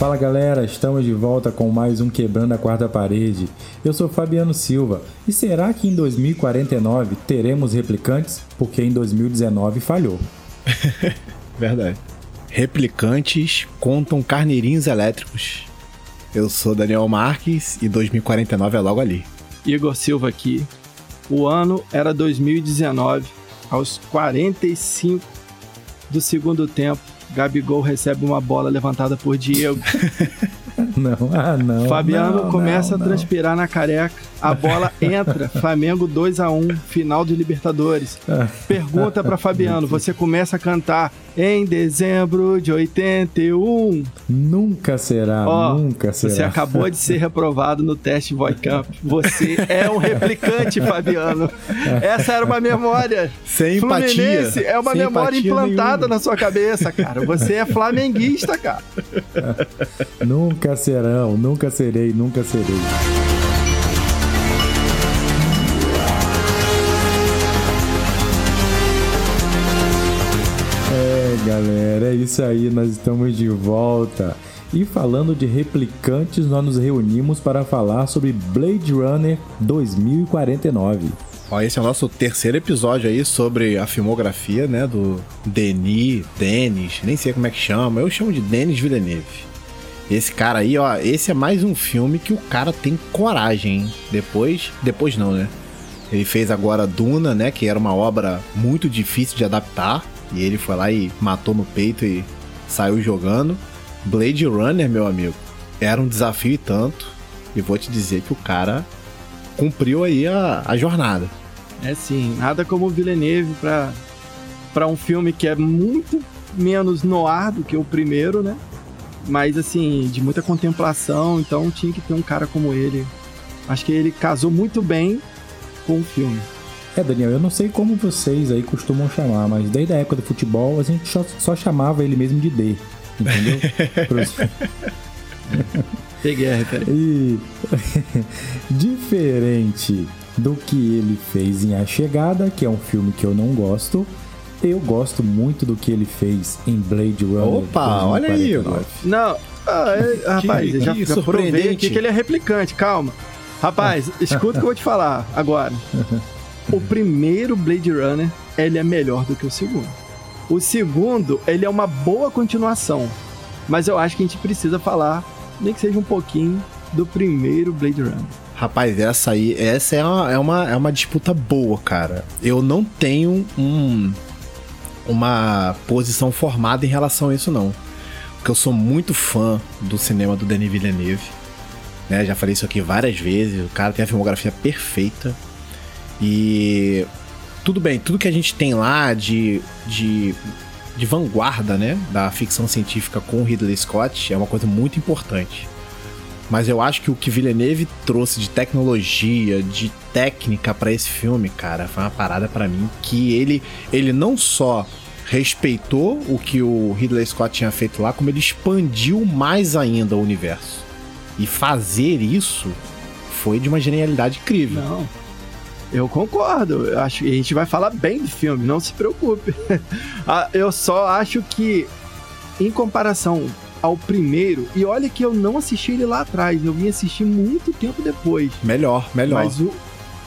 Fala galera, estamos de volta com mais um Quebrando a Quarta Parede. Eu sou Fabiano Silva e será que em 2049 teremos replicantes? Porque em 2019 falhou. Verdade. Replicantes contam carneirinhos elétricos. Eu sou Daniel Marques e 2049 é logo ali. Igor Silva aqui. O ano era 2019. Aos 45 do segundo tempo, Gabigol recebe uma bola levantada por Diego. Não, ah, não. Fabiano não, começa não, a transpirar na careca. A bola entra. Flamengo 2 a 1 final de Libertadores. Pergunta para Fabiano: você começa a cantar em dezembro de 81? Nunca será, Ó, nunca será. Você acabou de ser reprovado no teste Voicamp. Você é um replicante, Fabiano. Essa era uma memória. Sem empatia. Fluminense é uma Sem memória empatia implantada nenhuma. na sua cabeça, cara. Você é flamenguista, cara. Nunca serão, nunca serei, nunca serei. É, galera, é isso aí, nós estamos de volta. E falando de replicantes, nós nos reunimos para falar sobre Blade Runner 2049. Ó, esse é o nosso terceiro episódio aí sobre a filmografia, né, do Denis, Denis, nem sei como é que chama, eu chamo de Denis Villeneuve. Esse cara aí, ó, esse é mais um filme que o cara tem coragem, hein? Depois, depois não, né? Ele fez agora Duna, né, que era uma obra muito difícil de adaptar, e ele foi lá e matou no peito e saiu jogando. Blade Runner, meu amigo, era um desafio e tanto, e vou te dizer que o cara cumpriu aí a, a jornada. É sim, nada como o Villeneuve pra, pra um filme que é muito menos noir do que o primeiro, né? Mas assim, de muita contemplação, então tinha que ter um cara como ele. Acho que ele casou muito bem com o filme. É, Daniel, eu não sei como vocês aí costumam chamar, mas desde a época do futebol a gente só, só chamava ele mesmo de D, entendeu? Peguei a referência. E diferente do que ele fez em A Chegada, que é um filme que eu não gosto, eu gosto muito do que ele fez em Blade Runner. Opa, olha aí, 2049. Não, ah, é, rapaz, eu já, que já provei surpreendente. aqui que ele é replicante, calma. Rapaz, escuta o que eu vou te falar agora. O primeiro Blade Runner, ele é melhor do que o segundo. O segundo, ele é uma boa continuação. Mas eu acho que a gente precisa falar, nem que seja um pouquinho, do primeiro Blade Runner. Rapaz, essa aí, essa é uma, é uma, é uma disputa boa, cara. Eu não tenho um, uma posição formada em relação a isso, não. Porque eu sou muito fã do cinema do Denis Villeneuve. Né? Já falei isso aqui várias vezes. O cara tem a filmografia perfeita. E tudo bem, tudo que a gente tem lá de, de, de vanguarda, né? Da ficção científica com o Ridley Scott é uma coisa muito importante. Mas eu acho que o que Villeneuve trouxe de tecnologia, de técnica pra esse filme, cara, foi uma parada pra mim que ele, ele não só respeitou o que o Ridley Scott tinha feito lá, como ele expandiu mais ainda o universo. E fazer isso foi de uma genialidade incrível. Não. Eu concordo. Eu acho que a gente vai falar bem do filme, não se preocupe. Ah, eu só acho que, em comparação ao primeiro, e olha que eu não assisti ele lá atrás, eu vim assistir muito tempo depois. Melhor, melhor. Mas o,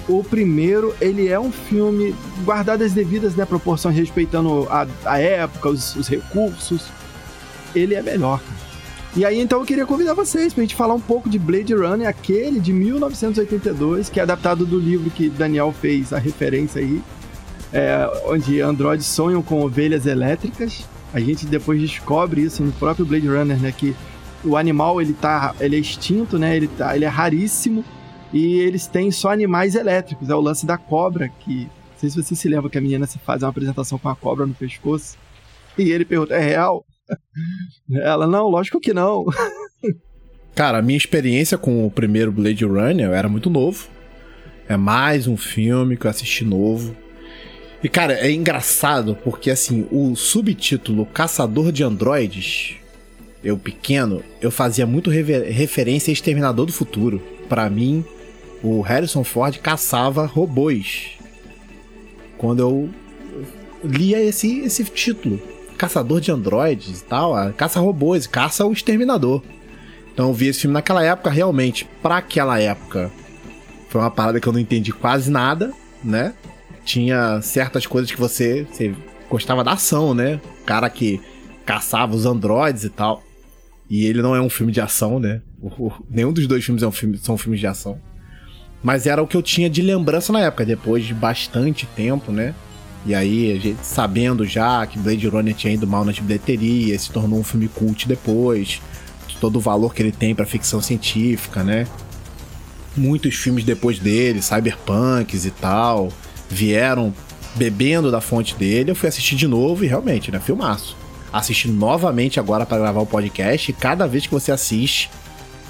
o primeiro, ele é um filme guardado as devidas né, proporções, respeitando a, a época, os, os recursos. Ele é melhor, cara. E aí, então, eu queria convidar vocês pra gente falar um pouco de Blade Runner, aquele de 1982, que é adaptado do livro que Daniel fez a referência aí, é, onde androides sonham com ovelhas elétricas. A gente depois descobre isso no próprio Blade Runner, né, que o animal ele tá, ele é extinto, né, ele tá, ele é raríssimo e eles têm só animais elétricos. É o lance da cobra que, não sei se você se lembra que a menina se faz uma apresentação com a cobra no pescoço. E ele pergunta: "É real?" Ela: "Não, lógico que não." Cara, a minha experiência com o primeiro Blade Runner era muito novo. É mais um filme que eu assisti novo. E cara, é engraçado porque assim, o subtítulo Caçador de Androides, eu pequeno, eu fazia muito referência a Exterminador do Futuro. Para mim, o Harrison Ford caçava robôs. Quando eu lia esse, esse título, Caçador de Androides e tal, caça robôs, caça o Exterminador. Então eu vi esse filme naquela época, realmente, para aquela época, foi uma parada que eu não entendi quase nada, né? Tinha certas coisas que você, você gostava da ação, né? O cara que caçava os androides e tal. E ele não é um filme de ação, né? O, o, nenhum dos dois filmes é um filme, são filmes de ação. Mas era o que eu tinha de lembrança na época, depois de bastante tempo, né? E aí, gente, sabendo já que Blade Runner tinha ido mal nas bilheterias, se tornou um filme cult depois, todo o valor que ele tem para ficção científica, né? Muitos filmes depois dele, cyberpunks e tal, vieram bebendo da fonte dele. Eu fui assistir de novo e realmente, né? Filmaço. Assisti novamente agora para gravar o podcast e cada vez que você assiste,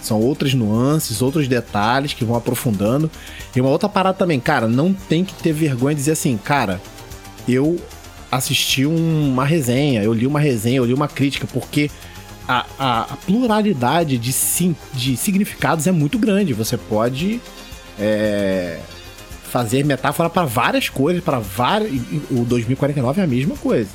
são outras nuances, outros detalhes que vão aprofundando. E uma outra parada também, cara, não tem que ter vergonha de dizer assim, cara, eu assisti uma resenha, eu li uma resenha, eu li uma crítica, porque a, a, a pluralidade de, sim, de significados é muito grande. Você pode é, fazer metáfora para várias coisas, para várias. O 2049 é a mesma coisa.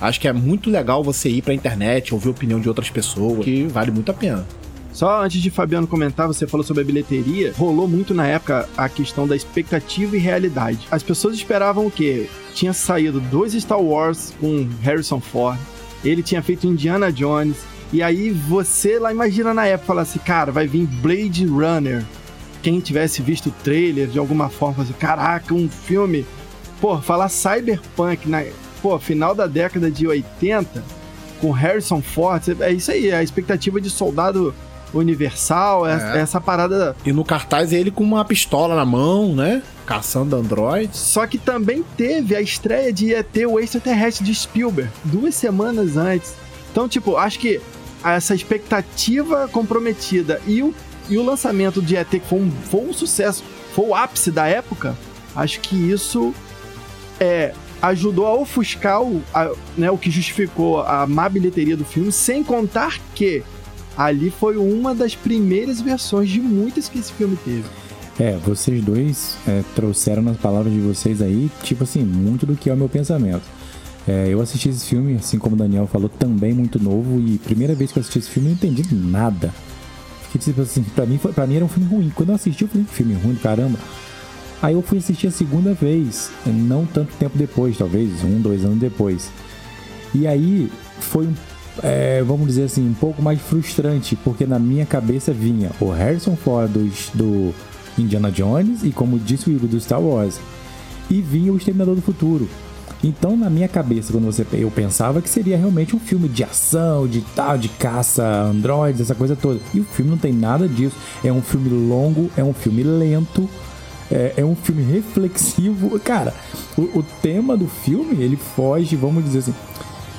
Acho que é muito legal você ir pra internet, ouvir a opinião de outras pessoas, que vale muito a pena. Só antes de Fabiano comentar, você falou sobre a bilheteria. Rolou muito na época a questão da expectativa e realidade. As pessoas esperavam o quê? Tinha saído dois Star Wars com Harrison Ford. Ele tinha feito Indiana Jones. E aí você lá imagina na época falar assim, cara, vai vir Blade Runner. Quem tivesse visto o trailer de alguma forma, assim, caraca, um filme. Pô, falar Cyberpunk na pô, final da década de 80 com Harrison Ford, é isso aí, é a expectativa de soldado universal, é. essa parada. E no cartaz ele com uma pistola na mão, né? Caçando androids. Só que também teve a estreia de ET o extraterrestre de Spielberg, duas semanas antes. Então, tipo, acho que essa expectativa comprometida e o, e o lançamento de ET, que foi um, foi um sucesso, foi o ápice da época, acho que isso é, ajudou a ofuscar o, a, né, o que justificou a má bilheteria do filme, sem contar que ali foi uma das primeiras versões de muitas que esse filme teve. É, vocês dois é, trouxeram nas palavras de vocês aí, tipo assim, muito do que é o meu pensamento. É, eu assisti esse filme, assim como o Daniel falou, também muito novo, e primeira vez que eu assisti esse filme eu não entendi nada. Fiquei tipo assim, pra mim, foi, pra mim era um filme ruim. Quando eu assisti, eu falei, filme ruim, caramba. Aí eu fui assistir a segunda vez, não tanto tempo depois, talvez um, dois anos depois. E aí foi é, vamos dizer assim, um pouco mais frustrante, porque na minha cabeça vinha o Harrison Ford do, do Indiana Jones e, como disse o Igor, do Star Wars, e vinha o Exterminador do Futuro. Então, na minha cabeça, quando você eu pensava que seria realmente um filme de ação, de tal, de caça, androides, essa coisa toda. E o filme não tem nada disso. É um filme longo, é um filme lento, é, é um filme reflexivo. Cara, o, o tema do filme ele foge, vamos dizer assim,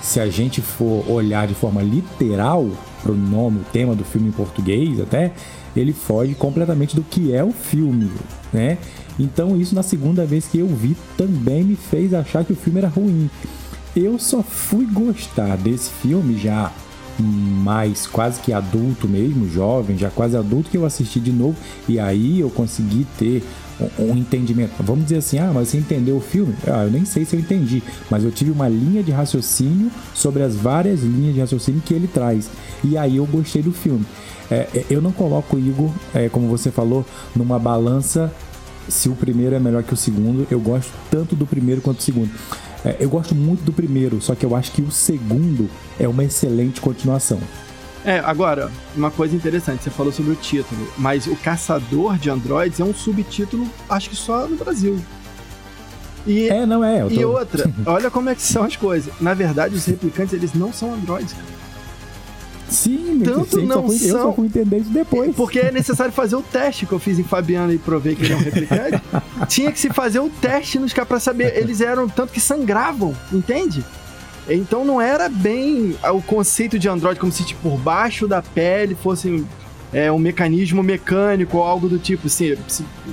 se a gente for olhar de forma literal pro nome, o tema do filme em português até, ele foge completamente do que é o filme, né? Então isso na segunda vez que eu vi também me fez achar que o filme era ruim. Eu só fui gostar desse filme já mais quase que adulto mesmo, jovem, já quase adulto que eu assisti de novo e aí eu consegui ter um entendimento. Vamos dizer assim, ah, mas você entendeu o filme? Ah, eu nem sei se eu entendi, mas eu tive uma linha de raciocínio sobre as várias linhas de raciocínio que ele traz. E aí eu gostei do filme. É, é eu não coloco o Igor, é, como você falou, numa balança se o primeiro é melhor que o segundo. Eu gosto tanto do primeiro quanto do segundo. É, eu gosto muito do primeiro, só que eu acho que o segundo é uma excelente continuação. É, agora, uma coisa interessante, você falou sobre o título, mas o Caçador de Androids é um subtítulo, acho que só no Brasil. E, é, não é. Tô... E outra, olha como é que são as coisas. Na verdade, os replicantes, eles não são androids, cara. Sim, Tanto não só fui, são... eu só fui entender isso depois. Porque é necessário fazer o teste que eu fiz em Fabiano e provei que ele é um replicante. Tinha que se fazer o teste nos caras pra saber. Eles eram tanto que sangravam, entende? Então não era bem o conceito de Android como se tipo, por baixo da pele fosse é, um mecanismo mecânico ou algo do tipo, assim,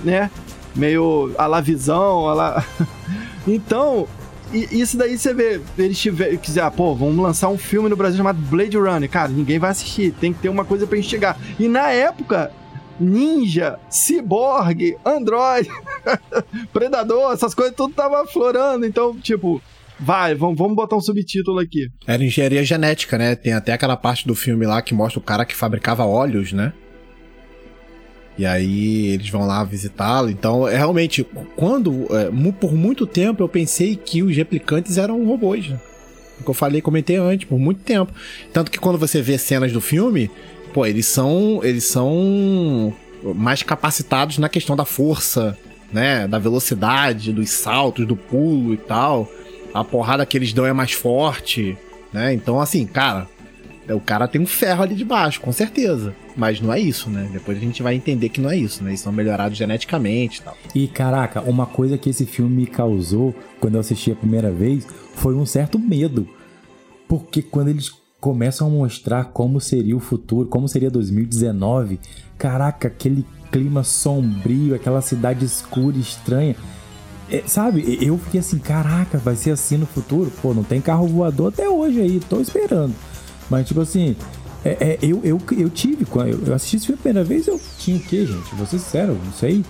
né? Meio a la visão, a la... Então, isso daí você vê, eles tiver, quiser, ah, pô, vamos lançar um filme no Brasil chamado Blade Runner. Cara, ninguém vai assistir, tem que ter uma coisa pra instigar. E na época, Ninja, Cyborg, Android, Predador, essas coisas tudo tava florando. Então, tipo, vai, vamos, vamos botar um subtítulo aqui. Era engenharia genética, né? Tem até aquela parte do filme lá que mostra o cara que fabricava óleos, né? E aí eles vão lá visitá-lo. Então, é, realmente, quando. É, por muito tempo eu pensei que os replicantes eram robôs, né? O que eu falei, comentei antes, por muito tempo. Tanto que quando você vê cenas do filme, pô, eles são. Eles são mais capacitados na questão da força, né? Da velocidade, dos saltos, do pulo e tal. A porrada que eles dão é mais forte, né? Então, assim, cara, o cara tem um ferro ali de baixo, com certeza. Mas não é isso, né? Depois a gente vai entender que não é isso, né? Eles são melhorados geneticamente e tal. E caraca, uma coisa que esse filme me causou quando eu assisti a primeira vez foi um certo medo. Porque quando eles começam a mostrar como seria o futuro, como seria 2019, caraca, aquele clima sombrio, aquela cidade escura e estranha. É, sabe, eu fiquei assim, caraca, vai ser assim no futuro? Pô, não tem carro voador até hoje aí, tô esperando. Mas, tipo assim, é, é, eu, eu, eu tive, quando eu assisti esse filme a primeira vez, eu tinha o quê, gente? Vou ser sincero, não sei.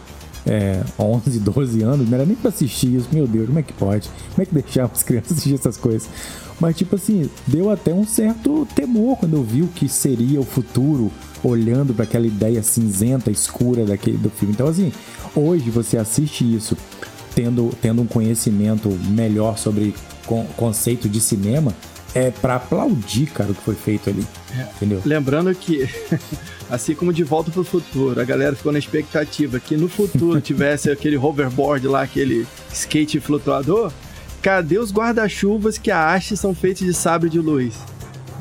É, 11, 12 anos, não era nem pra assistir isso, meu Deus, como é que pode? Como é que deixava as crianças assistir essas coisas? Mas, tipo assim, deu até um certo temor quando eu vi o que seria o futuro, olhando para aquela ideia cinzenta, escura daquele, do filme. Então, assim, hoje você assiste isso tendo, tendo um conhecimento melhor sobre con conceito de cinema, é para aplaudir, cara, o que foi feito ali. É. Entendeu? Lembrando que, assim como de volta pro futuro, a galera ficou na expectativa que no futuro tivesse aquele hoverboard lá, aquele skate flutuador. Cadê os guarda-chuvas que a haste são feitos de sabre de luz?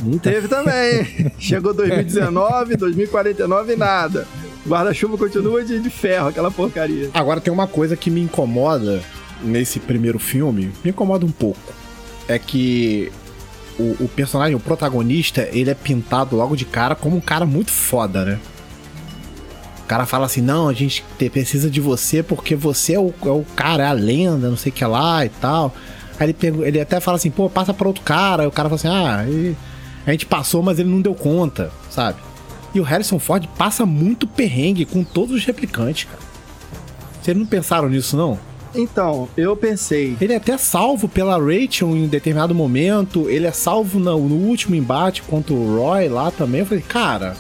Não teve também. Chegou 2019, 2049 e nada. Guarda-chuva continua de, de ferro, aquela porcaria. Agora tem uma coisa que me incomoda nesse primeiro filme, me incomoda um pouco. É que o, o, personagem, o protagonista, ele é pintado logo de cara como um cara muito foda, né? O cara fala assim: não, a gente precisa de você porque você é o, é o cara, é a lenda, não sei o que lá e tal. Aí ele, ele até fala assim: pô, passa pra outro cara. Aí o cara fala assim: ah, a gente passou, mas ele não deu conta, sabe? E o Harrison Ford passa muito perrengue com todos os replicantes, cara. Vocês não pensaram nisso, não? Então, eu pensei. Ele é até salvo pela Rachel em determinado momento. Ele é salvo no, no último embate contra o Roy lá também. Eu falei, cara,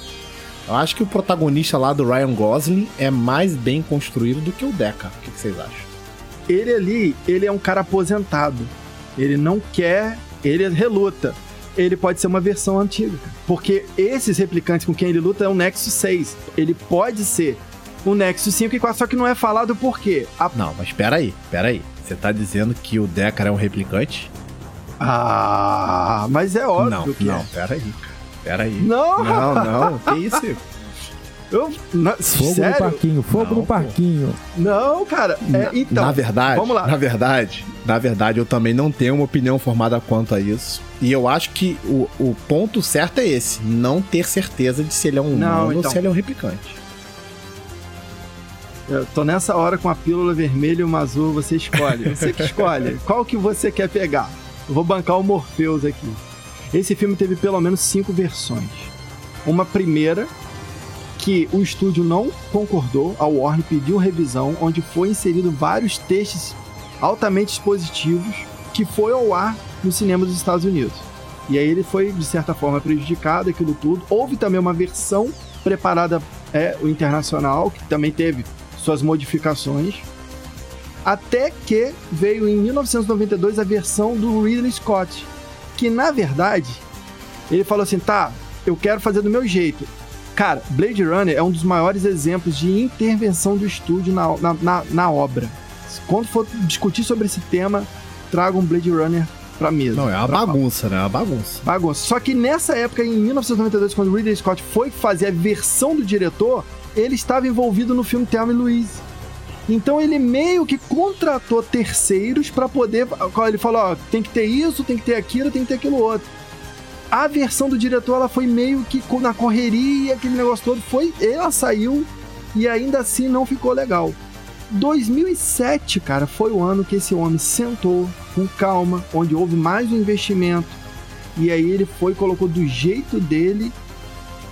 eu acho que o protagonista lá do Ryan Gosling é mais bem construído do que o Deca. O que, que vocês acham? Ele ali, ele é um cara aposentado. Ele não quer, ele reluta. Ele pode ser uma versão antiga. Porque esses replicantes com quem ele luta é o Nexus 6. Ele pode ser o Nexus 5 e 4, só que não é falado por quê. A... Não, mas espera aí, espera aí. Você tá dizendo que o Deckard é um replicante? Ah, mas é óbvio não, que não, é. pera aí, cara. Pera aí. Não, não, não. Que isso? Eu, na, fogo sério? no parquinho, fogo não, no parquinho. Não, cara, é, então. Na verdade, vamos lá. Na verdade, na verdade, eu também não tenho uma opinião formada quanto a isso. E eu acho que o, o ponto certo é esse: não ter certeza de se ele é um humano não, então. ou se ele é um replicante. Eu tô nessa hora com a pílula vermelha e uma azul, você escolhe. Você que escolhe. Qual que você quer pegar? Eu vou bancar o Morpheus aqui. Esse filme teve pelo menos cinco versões. Uma primeira, que o estúdio não concordou, a Warner pediu revisão, onde foi inserido vários textos altamente expositivos que foi ao ar no cinema dos Estados Unidos. E aí ele foi, de certa forma, prejudicado, aquilo tudo. Houve também uma versão preparada, é, o internacional, que também teve suas modificações, até que veio em 1992 a versão do Ridley Scott, que na verdade ele falou assim: tá, eu quero fazer do meu jeito. Cara, Blade Runner é um dos maiores exemplos de intervenção do estúdio na, na, na, na obra. Quando for discutir sobre esse tema, traga um Blade Runner pra mesa. Não, é uma bagunça, né? É uma bagunça. Bagunça. Só que nessa época, em 1992, quando Ridley Scott foi fazer a versão do diretor, ele estava envolvido no filme Thelma e Louise. Então ele meio que contratou terceiros para poder. Ele falou: ó, tem que ter isso, tem que ter aquilo, tem que ter aquilo outro. A versão do diretor ela foi meio que na correria, aquele negócio todo. Foi, ela saiu e ainda assim não ficou legal. 2007, cara, foi o ano que esse homem sentou com calma, onde houve mais um investimento. E aí ele foi colocou do jeito dele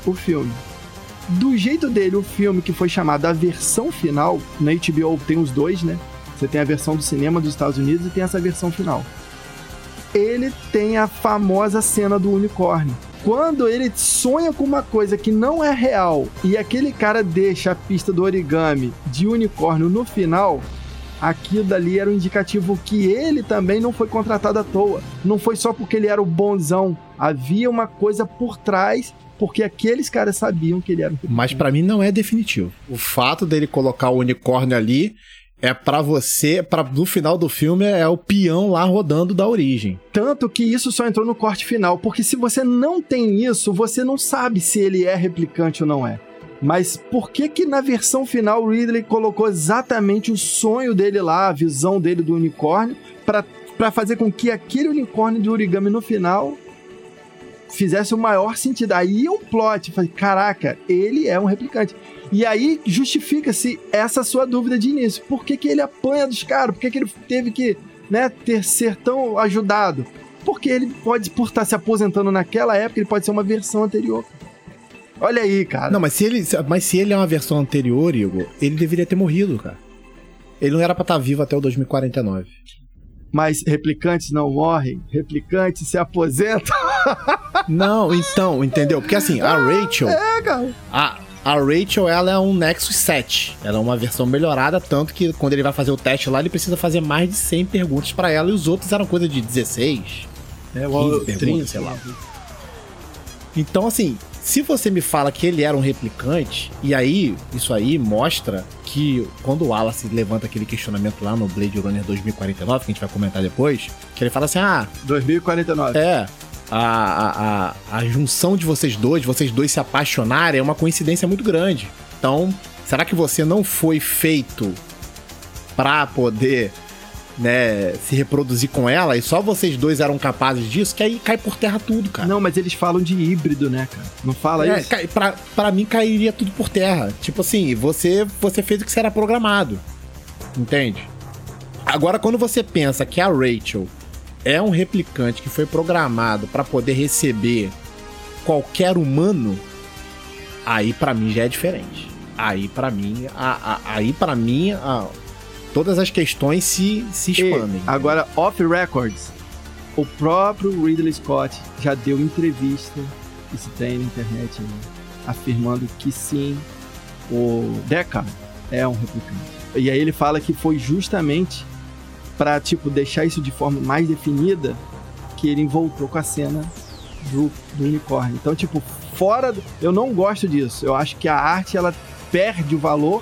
o filme. Do jeito dele, o filme que foi chamado a versão final, na HBO tem os dois, né? Você tem a versão do cinema dos Estados Unidos e tem essa versão final. Ele tem a famosa cena do unicórnio. Quando ele sonha com uma coisa que não é real e aquele cara deixa a pista do origami de unicórnio no final, aquilo dali era um indicativo que ele também não foi contratado à toa. Não foi só porque ele era o bonzão. Havia uma coisa por trás porque aqueles caras sabiam que ele era Mas para mim não é definitivo. O fato dele colocar o unicórnio ali é para você, para no final do filme é o peão lá rodando da origem. Tanto que isso só entrou no corte final, porque se você não tem isso, você não sabe se ele é replicante ou não é. Mas por que que na versão final o Ridley colocou exatamente o sonho dele lá, a visão dele do unicórnio, para fazer com que aquele unicórnio do origami no final fizesse o maior sentido. Aí é um plot, falei, caraca, ele é um replicante. E aí justifica-se essa sua dúvida de início. Por que, que ele apanha dos caras? Por que, que ele teve que né, ter ser tão ajudado? Porque ele pode, por estar se aposentando naquela época, ele pode ser uma versão anterior. Olha aí, cara. Não, mas se ele, mas se ele é uma versão anterior, Igor, ele deveria ter morrido, cara. Ele não era pra estar vivo até o 2049. Mas replicantes não morrem, replicantes se aposentam. Não, então, entendeu? Porque assim, a Rachel. É, cara. A, a Rachel, ela é um Nexus 7. Ela é uma versão melhorada, tanto que quando ele vai fazer o teste lá, ele precisa fazer mais de 100 perguntas para ela, e os outros eram coisa de 16, é, 15 perguntas, sei lá. Então, assim, se você me fala que ele era um replicante, e aí, isso aí mostra que quando o Wallace levanta aquele questionamento lá no Blade Runner 2049, que a gente vai comentar depois, que ele fala assim: ah. 2049. É. A, a, a, a junção de vocês dois, vocês dois se apaixonarem, é uma coincidência muito grande. Então, será que você não foi feito pra poder né, se reproduzir com ela e só vocês dois eram capazes disso, que aí cai por terra tudo, cara. Não, mas eles falam de híbrido, né, cara? Não fala é, isso? Cai, pra, pra mim cairia tudo por terra. Tipo assim, você, você fez o que você era programado. Entende? Agora, quando você pensa que a Rachel é um replicante que foi programado para poder receber qualquer humano, aí para mim já é diferente. Aí para mim, a, a, aí para mim, a, todas as questões se, se expandem. E, agora, off records, o próprio Ridley Scott já deu entrevista, isso tem na internet, né, afirmando que sim, o Deckard é um replicante. E aí ele fala que foi justamente para tipo deixar isso de forma mais definida que ele voltou com a cena do, do unicórnio. Então, tipo, fora, do... eu não gosto disso. Eu acho que a arte ela perde o valor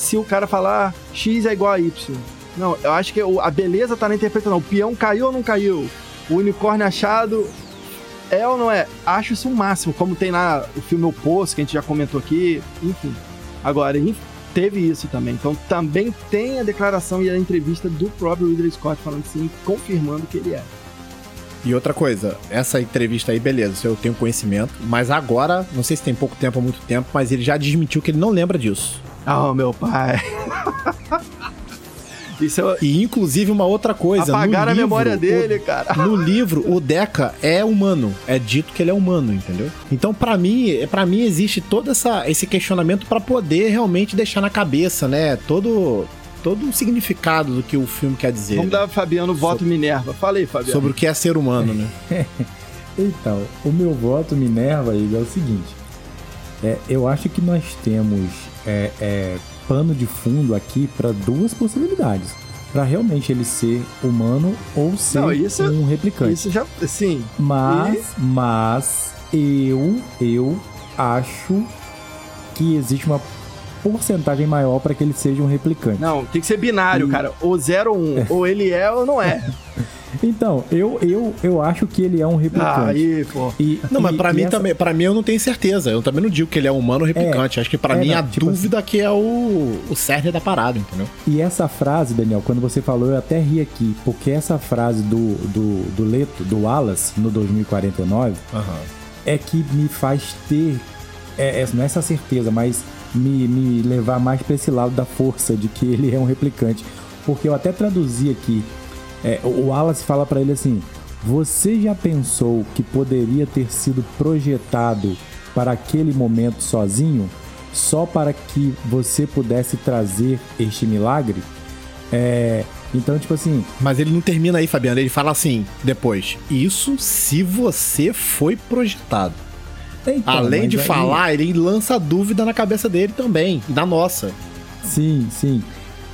se o cara falar X é igual a Y. Não, eu acho que a beleza tá na interpretação. O peão caiu ou não caiu? O unicórnio achado é ou não é? Acho isso o um máximo, como tem lá o filme O Poço, que a gente já comentou aqui, enfim. Agora, teve isso também. Então também tem a declaração e a entrevista do próprio Ridley Scott falando assim, confirmando que ele é. E outra coisa, essa entrevista aí, beleza, eu tenho conhecimento, mas agora, não sei se tem pouco tempo ou muito tempo, mas ele já desmentiu que ele não lembra disso. Oh, meu pai. Isso é... E inclusive uma outra coisa. Apagar a livro, memória dele, o, cara. No livro, o Deca é humano. É dito que ele é humano, entendeu? Então, para mim, para mim existe todo essa, esse questionamento para poder realmente deixar na cabeça, né? Todo todo o significado do que o filme quer dizer. Vamos né? dar Fabiano voto sobre, Minerva. Fala aí, Fabiano. Sobre o que é ser humano, né? então, o meu voto Minerva, Igor, é o seguinte. É, eu acho que nós temos é, é, pano de fundo aqui para duas possibilidades. Para realmente ele ser humano ou ser Não, isso, um replicante. Isso já. Sim. Mas, e... mas eu, eu acho que existe uma porcentagem maior para que ele seja um replicante. Não, tem que ser binário, e... cara. Ou 0 ou 1. Um. ou ele é ou não é. Então, eu, eu, eu acho que ele é um replicante. Ah, aí, pô. E, não, e, mas pra mim essa... também, para mim eu não tenho certeza. Eu também não digo que ele é humano ou replicante. É, acho que para é, mim não, a tipo dúvida assim... que é o, o cerne da parada, entendeu? E essa frase, Daniel, quando você falou, eu até ri aqui, porque essa frase do, do, do Leto, do Wallace, no 2049, uhum. é que me faz ter, é, é, não é essa certeza, mas me, me levar mais pra esse lado da força de que ele é um replicante. Porque eu até traduzi aqui. É, o Wallace fala para ele assim: Você já pensou que poderia ter sido projetado para aquele momento sozinho, só para que você pudesse trazer este milagre? É, então, tipo assim. Mas ele não termina aí, Fabiano. Ele fala assim depois: Isso se você foi projetado. Então, Além de aí... falar, ele lança dúvida na cabeça dele também, na nossa. Sim, sim.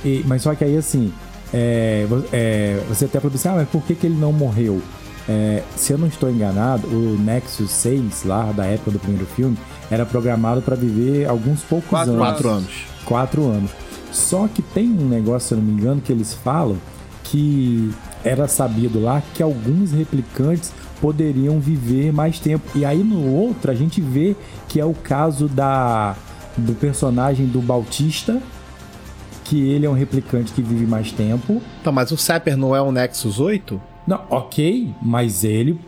E, mas só que aí, assim, é, é, você até falou assim, ah, mas por que, que ele não morreu? É, se eu não estou enganado, o Nexus 6, lá da época do primeiro filme, era programado para viver alguns poucos quatro anos. Quatro anos. Quatro anos. Só que tem um negócio, se eu não me engano, que eles falam que era sabido lá que alguns replicantes poderiam viver mais tempo. E aí no outro a gente vê que é o caso da do personagem do Bautista, que ele é um replicante que vive mais tempo. Então, mas o Sapper não é um Nexus 8? Não, ok, mas ele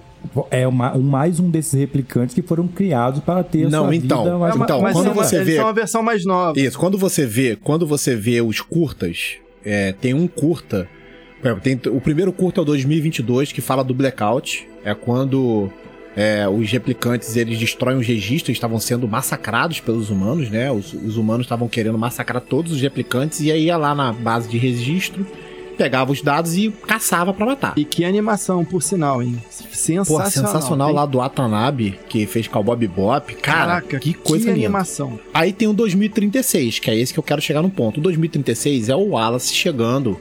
é uma, um, mais um desses replicantes que foram criados para ter não, sua então, vida mais então, mas quando você vê, é uma versão mais nova. Isso, quando você vê, quando você vê os curtas, é, tem um curta, tem, o primeiro curta é o 2022 que fala do blackout, é quando é, os replicantes eles destroem os registros, estavam sendo massacrados pelos humanos, né? Os, os humanos estavam querendo massacrar todos os replicantes e aí ia lá na base de registro, pegava os dados e caçava para matar. E que animação, por sinal, hein? Sensacional. Pô, sensacional tem... lá do Atanabe, que fez Cowboy Bebop. Cara, Caraca, que coisa que linda. animação. Aí tem o 2036, que é esse que eu quero chegar no ponto. O 2036 é o Wallace chegando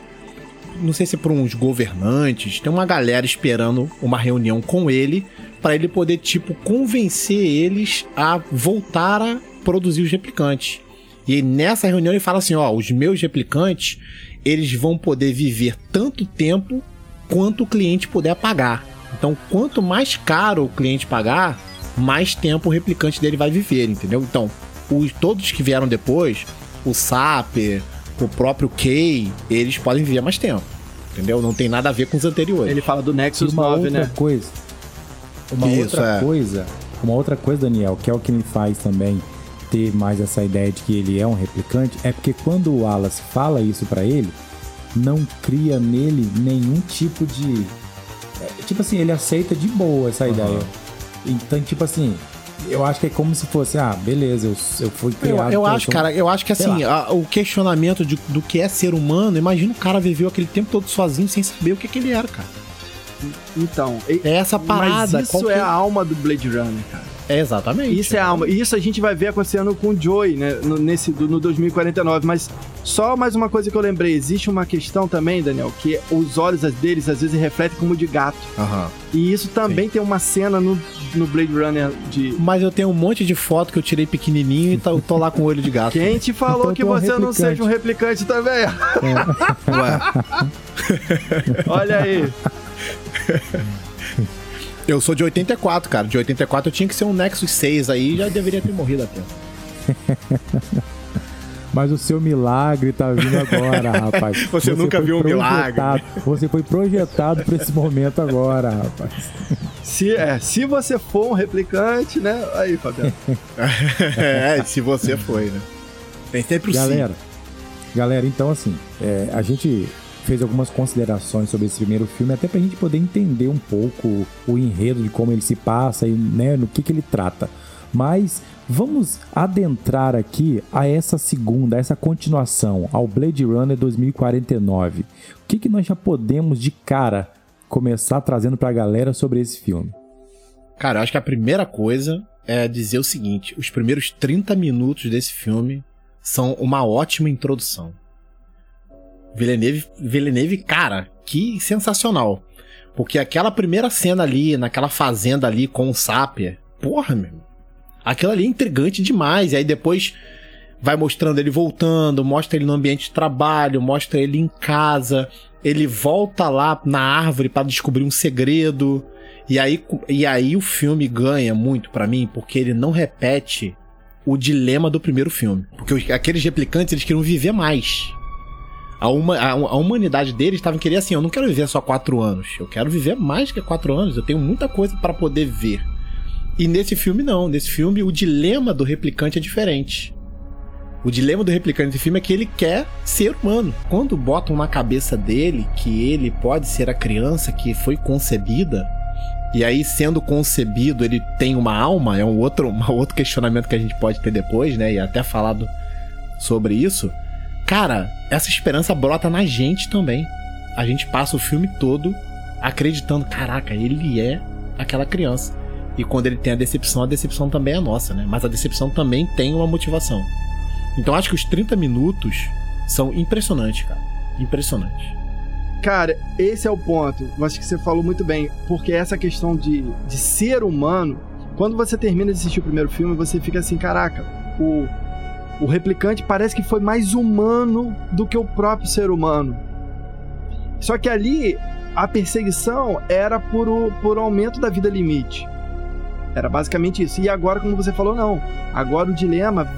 não sei se por uns governantes, tem uma galera esperando uma reunião com ele para ele poder, tipo, convencer eles a voltar a produzir os replicantes. E nessa reunião ele fala assim: ó, os meus replicantes, eles vão poder viver tanto tempo quanto o cliente puder pagar. Então, quanto mais caro o cliente pagar, mais tempo o replicante dele vai viver, entendeu? Então, os, todos que vieram depois, o Saper, o próprio Kay, eles podem viver mais tempo. Entendeu? Não tem nada a ver com os anteriores. Ele fala do Nexus 9, outra né? Coisa, uma Isso, outra é. coisa, uma outra coisa, Daniel, que é o que me faz também ter mais essa ideia de que ele é um replicante, é porque quando o Wallace fala isso para ele, não cria nele nenhum tipo de. É, tipo assim, ele aceita de boa essa uhum. ideia. Então, tipo assim, eu acho que é como se fosse, ah, beleza, eu, eu fui criado. Eu, eu acho, cara, eu acho que assim, a, o questionamento de, do que é ser humano, imagina o cara viveu aquele tempo todo sozinho sem saber o que, que ele era, cara. Então, é essa parada. Mas isso é a alma do Blade Runner, cara. É exatamente. Isso é alma. E isso a gente vai ver acontecendo com o Joey, né? No, nesse, no 2049. Mas só mais uma coisa que eu lembrei. Existe uma questão também, Daniel, que os olhos deles às vezes refletem como de gato. Uhum. E isso também Sim. tem uma cena no, no Blade Runner de. Mas eu tenho um monte de foto que eu tirei pequenininho e tô, tô lá com o olho de gato. Quem te falou então, que você um não seja um replicante também? É. Ué. Olha aí. Eu sou de 84, cara. De 84 eu tinha que ser um Nexus 6 aí já deveria ter morrido até. Mas o seu milagre tá vindo agora, rapaz. Você, você nunca viu um milagre. Você foi projetado para esse momento agora, rapaz. Se, é, se você for um replicante, né? Aí, Fabiano. é, se você foi, né? Tem sempre o Galera, galera, então assim, é, a gente fez algumas considerações sobre esse primeiro filme, até pra gente poder entender um pouco o enredo de como ele se passa e né, no que, que ele trata. Mas vamos adentrar aqui a essa segunda, a essa continuação, ao Blade Runner 2049. O que, que nós já podemos de cara começar trazendo pra galera sobre esse filme? Cara, eu acho que a primeira coisa é dizer o seguinte: os primeiros 30 minutos desse filme são uma ótima introdução. Villeneuve, Villeneuve, cara, que sensacional. Porque aquela primeira cena ali, naquela fazenda ali com o Sapper, porra, meu. Aquilo ali é intrigante demais. E aí depois vai mostrando ele voltando, mostra ele no ambiente de trabalho, mostra ele em casa. Ele volta lá na árvore para descobrir um segredo. E aí, e aí o filme ganha muito para mim, porque ele não repete o dilema do primeiro filme. Porque aqueles replicantes, eles queriam viver mais a, uma, a, a humanidade deles estava querendo assim: eu não quero viver só quatro anos, eu quero viver mais que quatro anos, eu tenho muita coisa para poder ver. E nesse filme, não. Nesse filme, o dilema do replicante é diferente. O dilema do replicante do filme é que ele quer ser humano. Quando botam na cabeça dele que ele pode ser a criança que foi concebida, e aí, sendo concebido, ele tem uma alma, é um outro, um outro questionamento que a gente pode ter depois, né? E até falado sobre isso. Cara, essa esperança brota na gente também. A gente passa o filme todo acreditando, caraca, ele é aquela criança. E quando ele tem a decepção, a decepção também é nossa, né? Mas a decepção também tem uma motivação. Então acho que os 30 minutos são impressionantes, cara. Impressionantes. Cara, esse é o ponto. Eu acho que você falou muito bem. Porque essa questão de, de ser humano, quando você termina de assistir o primeiro filme, você fica assim, caraca, o, o replicante parece que foi mais humano do que o próprio ser humano. Só que ali a perseguição era por, o, por aumento da vida limite. Era basicamente isso. E agora, como você falou, não. Agora o dilema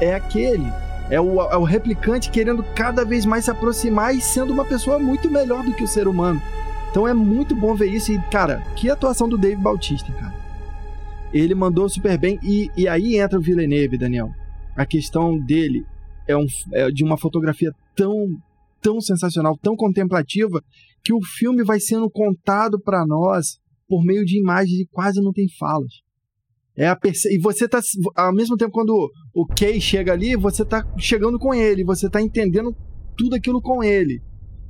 é aquele. É o, é o replicante querendo cada vez mais se aproximar e sendo uma pessoa muito melhor do que o ser humano. Então é muito bom ver isso. E, cara, que atuação do Dave Bautista, cara. Ele mandou super bem. E, e aí entra o Villeneuve, Daniel. A questão dele é, um, é de uma fotografia tão, tão sensacional, tão contemplativa, que o filme vai sendo contado para nós por meio de imagens e quase não tem falas. É a perce... E você tá. Ao mesmo tempo, quando o Kay chega ali, você tá chegando com ele, você tá entendendo tudo aquilo com ele.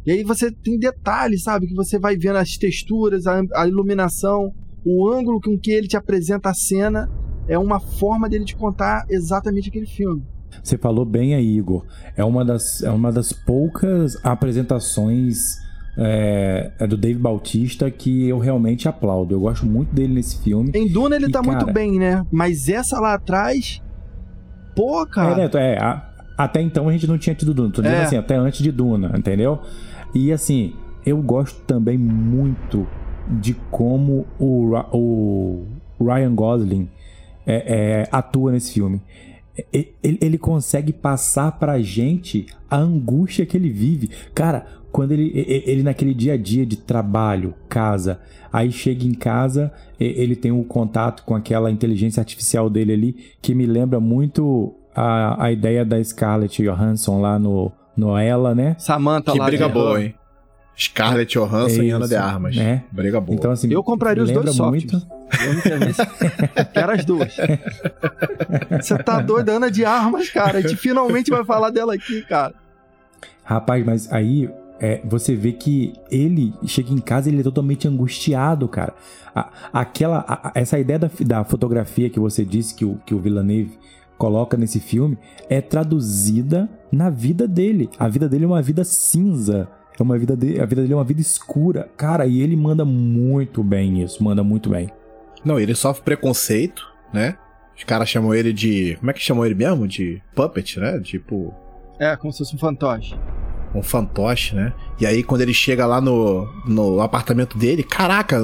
E aí você tem detalhes, sabe? Que você vai vendo as texturas, a, a iluminação, o ângulo com que ele te apresenta a cena. É uma forma dele te contar exatamente aquele filme. Você falou bem aí, Igor. É uma das, é uma das poucas apresentações é, é, do Dave Bautista que eu realmente aplaudo. Eu gosto muito dele nesse filme. Em Duna ele e, tá cara, muito bem, né? Mas essa lá atrás. Pô, cara. É, é a, até então a gente não tinha tido Duna. Tô dizendo é. assim, até antes de Duna, entendeu? E assim, eu gosto também muito de como o, o Ryan Gosling é, é, atua nesse filme. Ele, ele, consegue passar pra gente a angústia que ele vive. Cara, quando ele, ele naquele dia a dia de trabalho, casa, aí chega em casa, ele tem o um contato com aquela inteligência artificial dele ali, que me lembra muito a, a ideia da Scarlett Johansson lá no, no Ela, né? Samantha que lá. Briga boa, hein? Scarlett Johansson é e Ana de Armas. Né? Briga boa. Então, assim, eu compraria os dois muito. Eu não quero isso. quero as duas. Você tá doido, Ana de Armas, cara. A gente finalmente vai falar dela aqui, cara. Rapaz, mas aí é, você vê que ele chega em casa e ele é totalmente angustiado, cara. A, aquela, a, essa ideia da, da, fotografia que você disse que o, que o Villeneuve coloca nesse filme é traduzida na vida dele. A vida dele é uma vida cinza. É uma vida de, a vida dele é uma vida escura. Cara, e ele manda muito bem isso, manda muito bem. Não, ele sofre preconceito, né? Os caras chamam ele de. Como é que chamam ele mesmo? De puppet, né? Tipo. É, como se fosse um fantoche um fantoche, né? E aí quando ele chega lá no, no apartamento dele, caraca,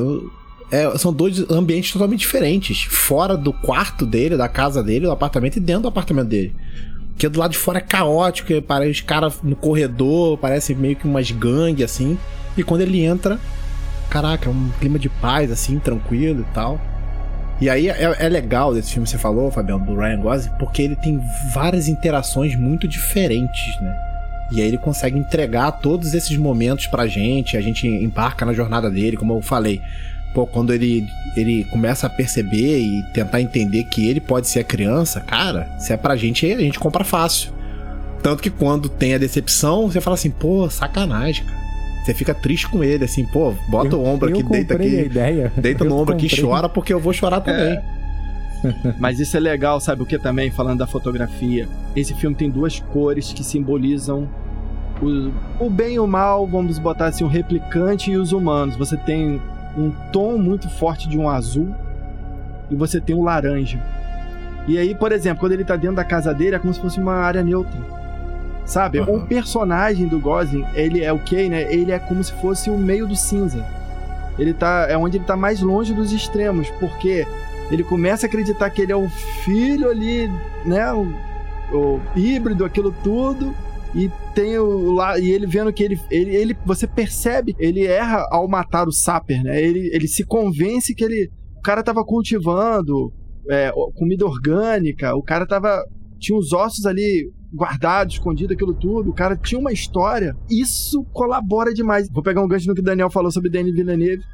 é, são dois ambientes totalmente diferentes. Fora do quarto dele, da casa dele, do apartamento, e dentro do apartamento dele. Porque do lado de fora é caótico, parece os caras no corredor, parece meio que umas gangues assim. E quando ele entra, caraca, é um clima de paz, assim, tranquilo e tal. E aí é, é legal desse filme que você falou, Fabiano, do Ryan Gosling, porque ele tem várias interações muito diferentes, né? E aí ele consegue entregar todos esses momentos pra gente, a gente embarca na jornada dele, como eu falei. Pô, quando ele, ele começa a perceber e tentar entender que ele pode ser a criança, cara, se é pra gente, a gente compra fácil. Tanto que quando tem a decepção, você fala assim, pô, sacanagem, cara. Você fica triste com ele, assim, pô, bota eu, o ombro aqui, deita aqui. Ideia. Deita eu no ombro comprei. aqui e chora, porque eu vou chorar também. É. Mas isso é legal, sabe o que também, falando da fotografia? Esse filme tem duas cores que simbolizam o, o bem e o mal, vamos botar assim, o replicante e os humanos. Você tem um tom muito forte de um azul e você tem um laranja. E aí, por exemplo, quando ele tá dentro da casa dele, é como se fosse uma área neutra. Sabe? Uhum. O personagem do Gosling, ele é o okay, né? Ele é como se fosse o meio do cinza. Ele tá. É onde ele tá mais longe dos extremos, porque ele começa a acreditar que ele é o filho ali, né? O, o híbrido, aquilo tudo e tem o lá e ele vendo que ele, ele, ele você percebe ele erra ao matar o Saper, né? Ele, ele se convence que ele o cara tava cultivando é, comida orgânica, o cara tava tinha os ossos ali guardado, escondido, aquilo tudo. O cara tinha uma história. Isso colabora demais. Vou pegar um gancho no que o Daniel falou sobre Denis Villeneuve.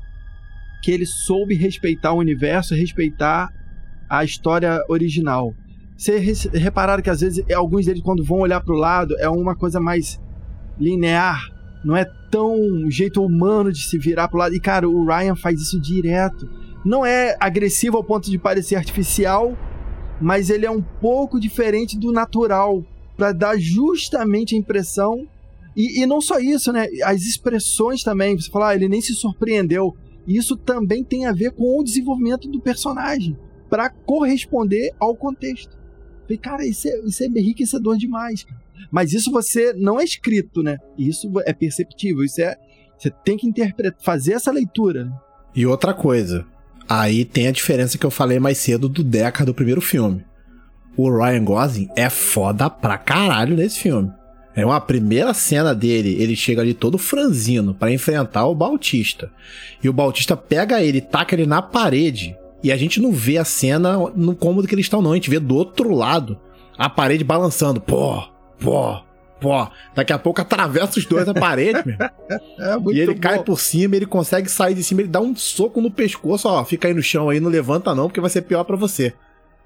Que ele soube respeitar o universo, respeitar a história original. Vocês repararam que às vezes alguns deles, quando vão olhar para o lado, é uma coisa mais linear. Não é tão jeito humano de se virar pro lado. E, cara, o Ryan faz isso direto. Não é agressivo ao ponto de parecer artificial, mas ele é um pouco diferente do natural para dar justamente a impressão. E, e, não só isso, né? As expressões também. Você fala, ah, ele nem se surpreendeu. Isso também tem a ver com o desenvolvimento do personagem para corresponder ao contexto. Falei, cara, isso é, isso é enriquecedor demais. Mas isso você não é escrito, né? Isso é perceptível. Isso é. Você tem que interpretar, fazer essa leitura. E outra coisa, Aí tem a diferença que eu falei mais cedo do Deca do primeiro filme. O Ryan Gosling é foda pra caralho nesse filme. É uma primeira cena dele, ele chega ali todo franzino para enfrentar o Bautista. E o Bautista pega ele, taca ele na parede. E a gente não vê a cena no cômodo que eles estão, não. A gente vê do outro lado a parede balançando. Pô, pô, pô. Daqui a pouco atravessa os dois a parede, meu. É e ele bom. cai por cima, ele consegue sair de cima, ele dá um soco no pescoço, ó. Fica aí no chão aí, não levanta não, porque vai ser pior para você.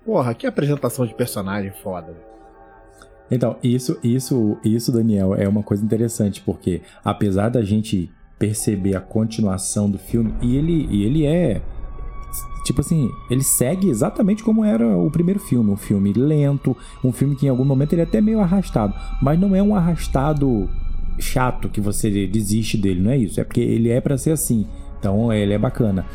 Porra, que apresentação de personagem foda. Então, isso, isso, isso, Daniel, é uma coisa interessante, porque apesar da gente perceber a continuação do filme, e ele, e ele é Tipo assim, ele segue exatamente como era o primeiro filme. Um filme lento, um filme que em algum momento ele é até meio arrastado. Mas não é um arrastado chato que você desiste dele, não é isso. É porque ele é para ser assim. Então ele é bacana.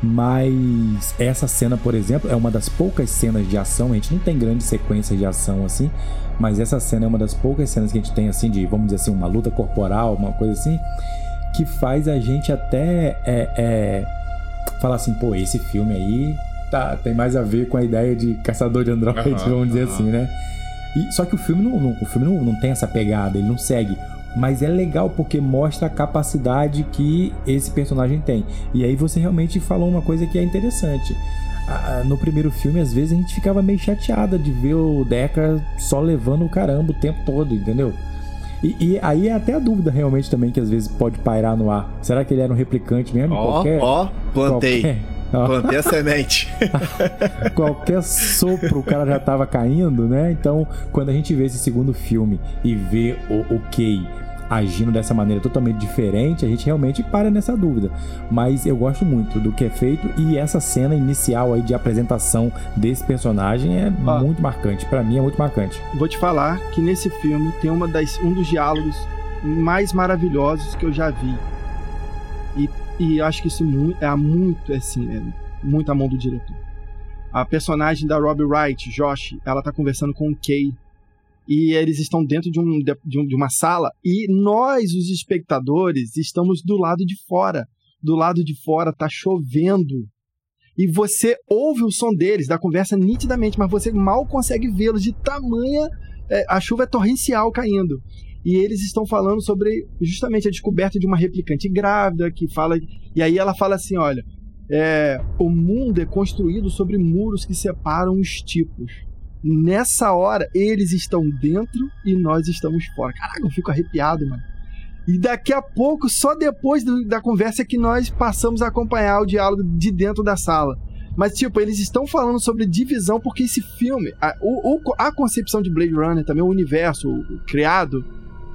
Mas essa cena, por exemplo, é uma das poucas cenas de ação. A gente não tem grandes sequências de ação assim. Mas essa cena é uma das poucas cenas que a gente tem assim de, vamos dizer assim, uma luta corporal, uma coisa assim. Que faz a gente até. É, é, falar assim, pô, esse filme aí tá, tem mais a ver com a ideia de caçador de androides, uhum, vamos dizer uhum. assim, né? E, só que o filme, não, não o filme não, não tem essa pegada, ele não segue. Mas é legal porque mostra a capacidade que esse personagem tem. E aí você realmente falou uma coisa que é interessante. no primeiro filme, às vezes, a gente ficava meio chateada de ver o Deca só levando o caramba o tempo todo, entendeu? E, e, aí é até a dúvida realmente também que às vezes pode pairar no ar. Será que ele era um replicante mesmo? Ó, ó, plantei. Qualquer... Plantei a semente. Qualquer sopro o cara já tava caindo, né? Então, quando a gente vê esse segundo filme e vê o, o Kay agindo dessa maneira totalmente diferente, a gente realmente para nessa dúvida. Mas eu gosto muito do que é feito e essa cena inicial aí de apresentação desse personagem é ah, muito marcante. Para mim é muito marcante. Vou te falar que nesse filme tem uma das, um dos diálogos mais maravilhosos que eu já vi. E, e acho que isso é muito, assim, é muito a mão do diretor. A personagem da Robbie Wright, Josh, ela tá conversando com o Kay e eles estão dentro de, um, de, um, de uma sala e nós, os espectadores, estamos do lado de fora. Do lado de fora tá chovendo. E você ouve o som deles, da conversa nitidamente, mas você mal consegue vê-los de tamanha. É, a chuva é torrencial caindo. E eles estão falando sobre justamente a descoberta de uma replicante grávida que fala. E aí ela fala assim: olha, é, o mundo é construído sobre muros que separam os tipos. Nessa hora, eles estão dentro e nós estamos fora. Caraca, eu fico arrepiado, mano. E daqui a pouco, só depois do, da conversa, é que nós passamos a acompanhar o diálogo de dentro da sala. Mas, tipo, eles estão falando sobre divisão porque esse filme, a, o, a concepção de Blade Runner, também o universo criado,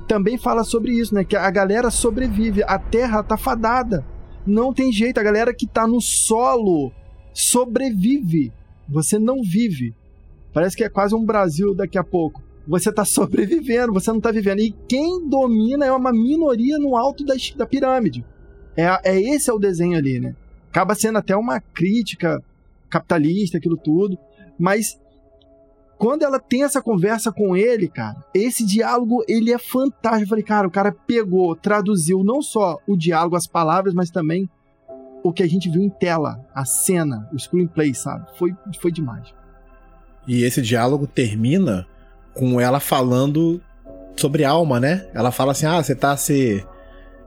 também fala sobre isso, né? Que a galera sobrevive, a Terra tá fadada. Não tem jeito, a galera que tá no solo sobrevive. Você não vive. Parece que é quase um Brasil daqui a pouco. Você está sobrevivendo, você não está vivendo. E quem domina é uma minoria no alto da, da pirâmide. É, é esse é o desenho ali, né? Acaba sendo até uma crítica capitalista, aquilo tudo. Mas quando ela tem essa conversa com ele, cara, esse diálogo ele é fantástico. Eu falei, cara, o cara pegou, traduziu não só o diálogo, as palavras, mas também o que a gente viu em tela, a cena, o screenplay, sabe? Foi, foi demais. E esse diálogo termina com ela falando sobre alma, né? Ela fala assim: "Ah, você tá se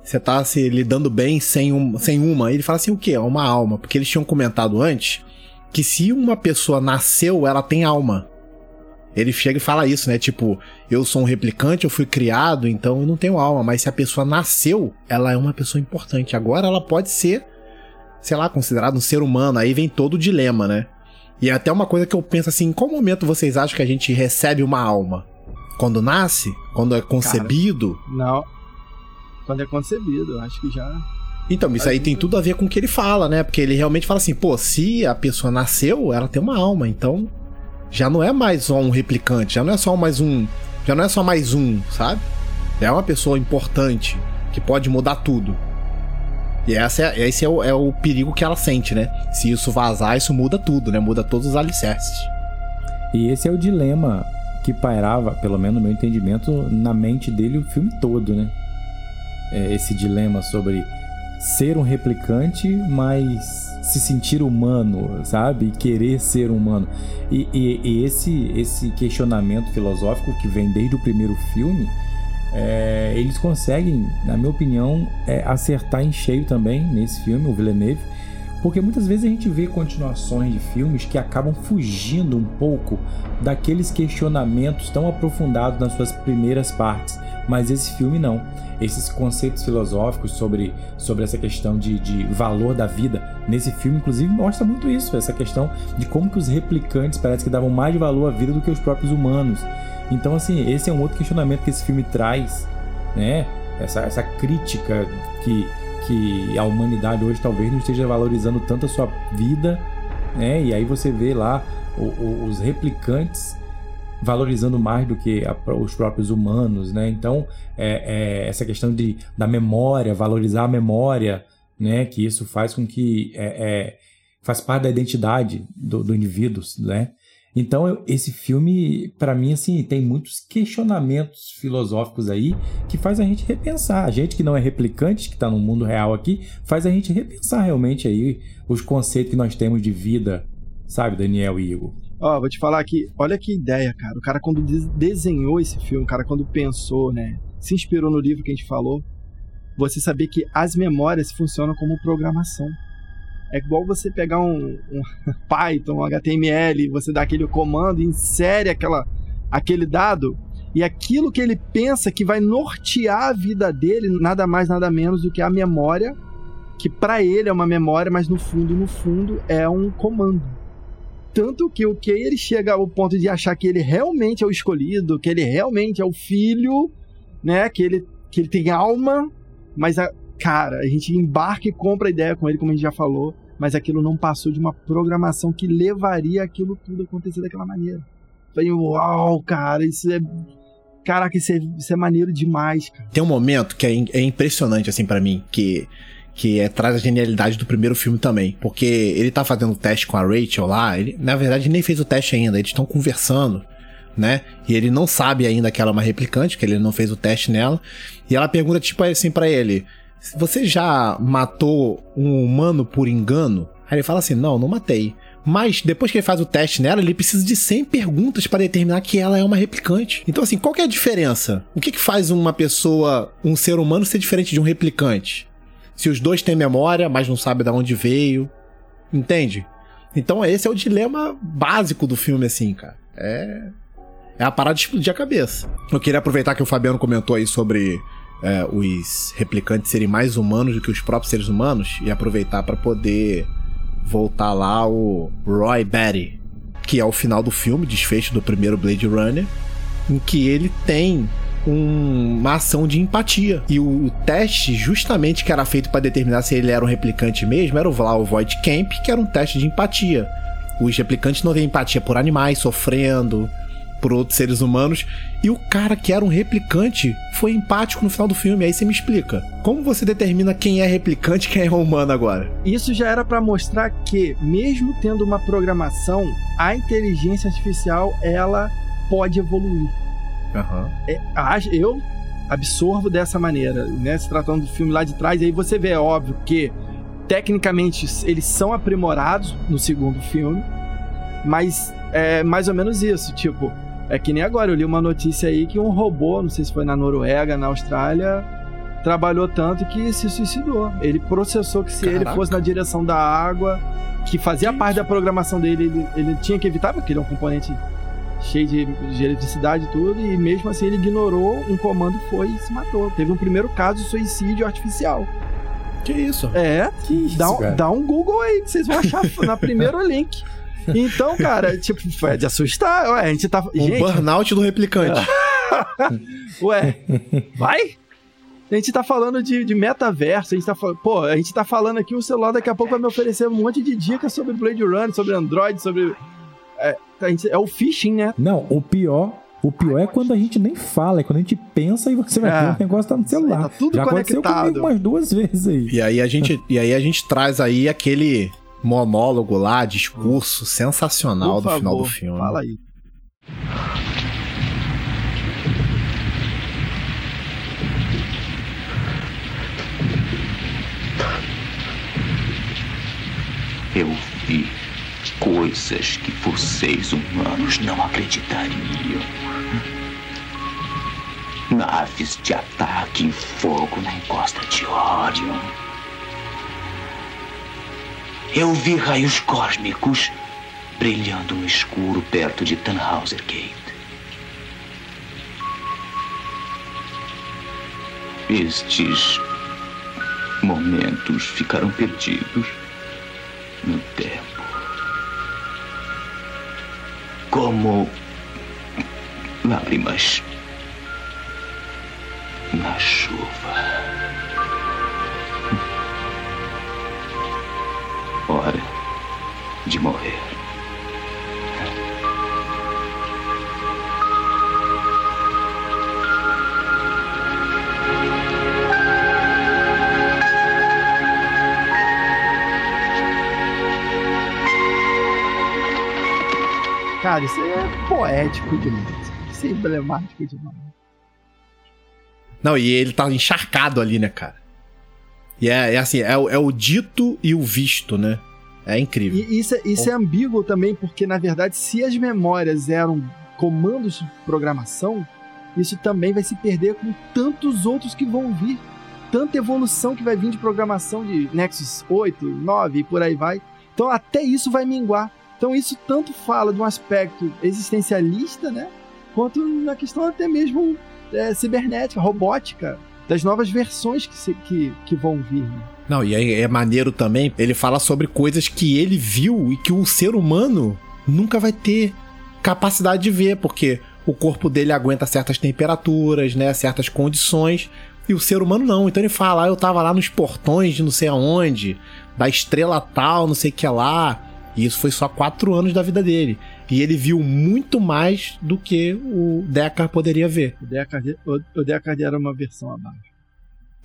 você tá se lidando bem sem, um, sem uma". E ele fala assim: "O quê? Uma alma?" Porque eles tinham comentado antes que se uma pessoa nasceu, ela tem alma. Ele chega e fala isso, né? Tipo, eu sou um replicante, eu fui criado, então eu não tenho alma. Mas se a pessoa nasceu, ela é uma pessoa importante. Agora ela pode ser, sei lá, considerada um ser humano. Aí vem todo o dilema, né? E é até uma coisa que eu penso assim: em qual momento vocês acham que a gente recebe uma alma? Quando nasce? Quando é concebido? Cara, não. Quando é concebido, eu acho que já. Então, isso aí tem tudo a ver com o que ele fala, né? Porque ele realmente fala assim, pô, se a pessoa nasceu, ela tem uma alma, então já não é mais só um replicante, já não é só mais um, já não é só mais um, sabe? É uma pessoa importante que pode mudar tudo. E essa é, esse é o, é o perigo que ela sente, né? Se isso vazar, isso muda tudo, né? Muda todos os alicerces. E esse é o dilema que pairava, pelo menos no meu entendimento, na mente dele o filme todo, né? É esse dilema sobre ser um replicante, mas se sentir humano, sabe? Querer ser humano. E, e, e, esse, esse questionamento filosófico que vem desde o primeiro filme, é, eles conseguem, na minha opinião, é, acertar em cheio também nesse filme, o Villeneuve, porque muitas vezes a gente vê continuações de filmes que acabam fugindo um pouco daqueles questionamentos tão aprofundados nas suas primeiras partes, mas esse filme não esses conceitos filosóficos sobre, sobre essa questão de, de valor da vida. Nesse filme, inclusive, mostra muito isso, essa questão de como que os replicantes parece que davam mais valor à vida do que os próprios humanos. Então, assim, esse é um outro questionamento que esse filme traz, né? Essa, essa crítica que, que a humanidade hoje talvez não esteja valorizando tanto a sua vida, né? E aí você vê lá o, o, os replicantes valorizando mais do que a, os próprios humanos, né? Então, é, é, essa questão de, da memória, valorizar a memória, né? Que isso faz com que é, é faz parte da identidade do, do indivíduo, né? Então, eu, esse filme, para mim, assim, tem muitos questionamentos filosóficos aí que faz a gente repensar. A gente que não é replicante, que está no mundo real aqui, faz a gente repensar realmente aí os conceitos que nós temos de vida, sabe, Daniel e Igor? Ó, vou te falar aqui, olha que ideia, cara. O cara quando desenhou esse filme, o cara quando pensou, né, se inspirou no livro que a gente falou, você saber que as memórias funcionam como programação. É igual você pegar um, um Python, um HTML, você dá aquele comando, insere aquela, aquele dado e aquilo que ele pensa que vai nortear a vida dele, nada mais nada menos do que a memória, que para ele é uma memória, mas no fundo, no fundo é um comando. Tanto que o que ele chega ao ponto de achar que ele realmente é o escolhido, que ele realmente é o filho, né? Que ele, que ele tem alma, mas a, cara, a gente embarca e compra a ideia com ele, como a gente já falou, mas aquilo não passou de uma programação que levaria aquilo tudo a acontecer daquela maneira. Falei, uau, cara, isso é. Caraca, isso é, isso é maneiro demais, cara. Tem um momento que é, é impressionante, assim, para mim, que que é, traz a genialidade do primeiro filme também. Porque ele tá fazendo o teste com a Rachel lá, ele, na verdade, nem fez o teste ainda, eles estão conversando, né? E ele não sabe ainda que ela é uma replicante, que ele não fez o teste nela. E ela pergunta, tipo, assim para ele: Você já matou um humano por engano? Aí ele fala assim: Não, não matei. Mas depois que ele faz o teste nela, ele precisa de 100 perguntas para determinar que ela é uma replicante. Então, assim, qual é a diferença? O que, que faz uma pessoa, um ser humano, ser diferente de um replicante? se os dois têm memória, mas não sabe de onde veio. Entende? Então esse é o dilema básico do filme, assim, cara. É. É a parada de explodir a cabeça. Eu queria aproveitar que o Fabiano comentou aí sobre é, os replicantes serem mais humanos do que os próprios seres humanos e aproveitar para poder voltar lá o Roy Batty, que é o final do filme, desfecho do primeiro Blade Runner, em que ele tem um, uma ação de empatia. E o, o teste, justamente que era feito para determinar se ele era um replicante mesmo, era o, lá o Void Camp, que era um teste de empatia. Os replicantes não têm empatia por animais sofrendo, por outros seres humanos. E o cara que era um replicante foi empático no final do filme. Aí você me explica. Como você determina quem é replicante e quem é humano agora? Isso já era para mostrar que, mesmo tendo uma programação, a inteligência artificial ela pode evoluir. Uhum. É, eu absorvo dessa maneira, né? Se tratando do filme lá de trás, aí você vê, é óbvio, que tecnicamente eles são aprimorados no segundo filme, mas é mais ou menos isso, tipo, é que nem agora, eu li uma notícia aí que um robô, não sei se foi na Noruega, na Austrália, trabalhou tanto que se suicidou. Ele processou que se Caraca. ele fosse na direção da água, que fazia parte da programação dele, ele, ele tinha que evitar, porque ele é um componente cheio de, de eletricidade e tudo, e mesmo assim ele ignorou um comando, foi e se matou. Teve um primeiro caso de suicídio artificial. Que isso? É, Que isso, dá, um- dá um Google aí que vocês vão achar na primeiro link. Então, cara, tipo, é de assustar. Ué, a gente tá. Um gente, burnout do replicante. ué, vai? A gente tá falando de, de metaverso, a gente tá falando. Pô, a gente tá falando aqui, o celular daqui a pouco vai me oferecer um monte de dicas sobre Blade Runner, sobre Android, sobre. É, a gente- é o phishing, né? Não, o pior, o pior é quando a gente nem fala, é quando a gente pensa e você vai É. ver o negócio tá no celular. Tá tudo Já aconteceu conectado. comigo umas duas vezes aí. E aí a gente, e aí a gente traz aí aquele monólogo lá, discurso sensacional Por do final do filme. Fala aí. Eu vi coisas que vocês humanos não acreditariam. Naves de ataque em fogo na encosta de Orion. Eu vi raios cósmicos brilhando no escuro perto de Tannhauser Gate. Estes momentos ficaram perdidos no tempo. Como lágrimas na chuva. De morrer. Cara, isso aí é poético demais. Isso é emblemático demais. Não, e ele tá encharcado ali, né, cara? E é, é assim, é, é o dito e o visto, né? É incrível. E isso, é- isso é ambíguo também, porque na verdade, se as memórias eram comandos de programação, isso também vai se perder com tantos outros que vão vir. Tanta evolução que vai vir de programação de Nexus 8, 9 e por aí vai. Então até isso vai minguar. Então isso tanto fala de um aspecto existencialista, né? Quanto na questão até mesmo é, cibernética, robótica, das novas versões que, se- que, que vão vir. né? Não, e aí é maneiro também, ele fala sobre coisas que ele viu e que o ser humano nunca vai ter capacidade de ver, porque o corpo dele aguenta certas temperaturas, né, certas condições, e o ser humano não. Então ele fala, ah, eu tava lá nos portões de não sei aonde, da estrela tal, não sei o que lá, e isso foi só quatro anos da vida dele. E ele viu muito mais do que o Deckard poderia ver. O Deckard, o, o Deckard era uma versão abaixo.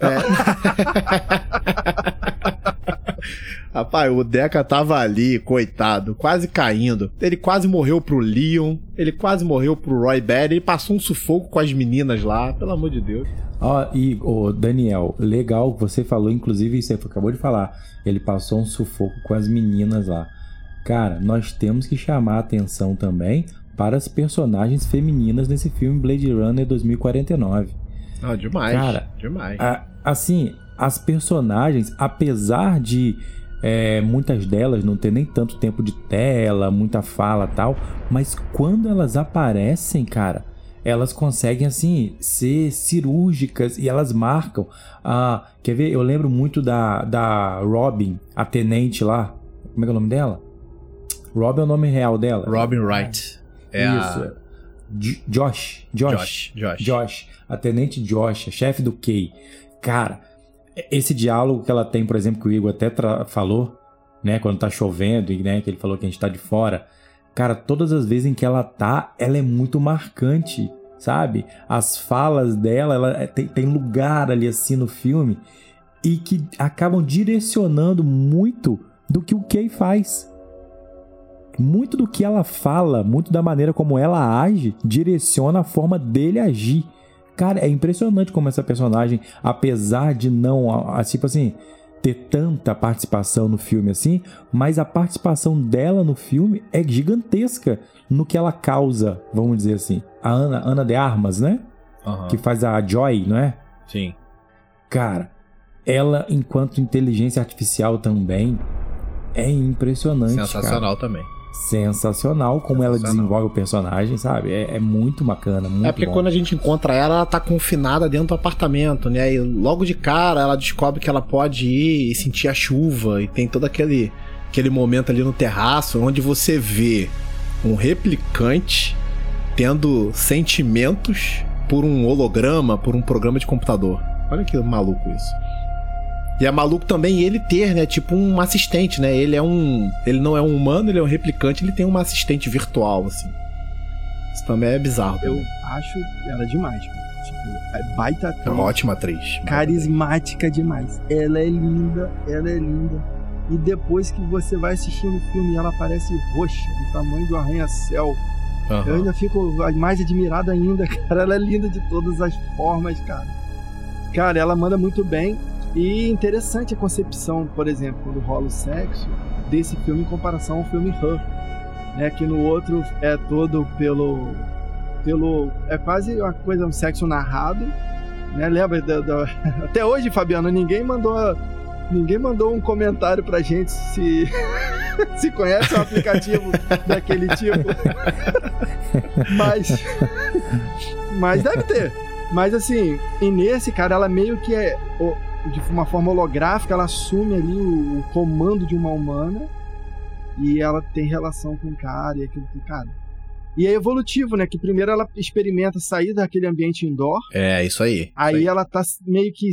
Rapaz, o Deca tava ali, coitado, quase caindo. Ele quase morreu pro Leon, ele quase morreu pro Roy Batty, ele passou um sufoco com as meninas lá, pelo amor de Deus. Ó, e, ô, Daniel, legal, você falou, inclusive, você acabou de falar. Ele passou um sufoco com as meninas lá. Cara, nós temos que chamar a atenção também para as personagens femininas nesse filme Blade Runner 2049. Ah, demais. Cara, demais. A- assim, as personagens, apesar de é, muitas delas não ter nem tanto tempo de tela, muita fala tal, mas quando elas aparecem, cara, elas conseguem assim ser cirúrgicas e elas marcam. Ah, quer ver? Eu lembro muito da, da Robin, a tenente lá. Como é é o nome dela? Robin é o nome real dela. Robin Wright. É Isso. a... Josh. Josh. Josh. Josh. Josh, a tenente Josh, a chefe do Kay. Cara, esse diálogo que ela tem, por exemplo, que o Igor até falou, né, quando tá chovendo e né, que ele falou que a gente tá de fora. Cara, todas as vezes em que ela tá, ela é muito marcante, sabe? As falas dela, ela é- tem, tem lugar ali assim no filme e que acabam direcionando muito do que o Kay faz. Muito do que ela fala, muito da maneira como ela age, direciona a forma dele agir. Cara, é impressionante como essa personagem, apesar de não, tipo assim, ter tanta participação no filme assim, mas a participação dela no filme é gigantesca no que ela causa, vamos dizer assim. A Ana, Ana de Armas, né? Aham. Que faz a Joy, não é? Sim. Cara, ela, enquanto inteligência artificial também, é impressionante. cara. Sensacional também. Sensacional como ela desenvolve o personagem, sabe? É, é muito bacana, muito É porque bom. quando a gente encontra ela, ela tá confinada dentro do apartamento, né? E logo de cara ela descobre que ela pode ir e sentir a chuva. E tem todo aquele, aquele momento ali no terraço onde você vê um replicante tendo sentimentos por um holograma, por um programa de computador. Olha que maluco isso. E é maluco também ele ter, né? Tipo um assistente, né? Ele é um. Ele não é um humano, ele é um replicante, ele tem uma assistente virtual, assim. Isso também é bizarro. Eu também. acho ela demais, cara. Tipo, é baita É atriz, uma ótima atriz. carismática demais. Ela é linda, ela é linda. E depois que você vai assistindo o filme, ela parece roxa, do tamanho do arranha-céu. Eu Aham. ainda fico mais admirado ainda, cara. Ela é linda de todas as formas, cara. Cara, ela manda muito bem. E interessante a concepção, por exemplo, quando rola o sexo, desse filme em comparação ao filme Her. Né, que no outro é todo pelo. pelo é quase uma coisa, um sexo narrado. Né? Lembra? da- da- até hoje, Fabiano, ninguém mandou. Ninguém mandou um comentário pra gente se, se conhece um aplicativo daquele tipo. Mas. Mas deve ter. Mas assim, e nesse, cara, ela meio que é. O- De uma forma holográfica, ela assume ali o, o comando de uma humana. E ela tem relação com o cara e aquilo que. Cara. E é evolutivo, né? Que primeiro ela experimenta sair daquele ambiente indoor. É, isso aí. Aí isso aí. ela tá meio que.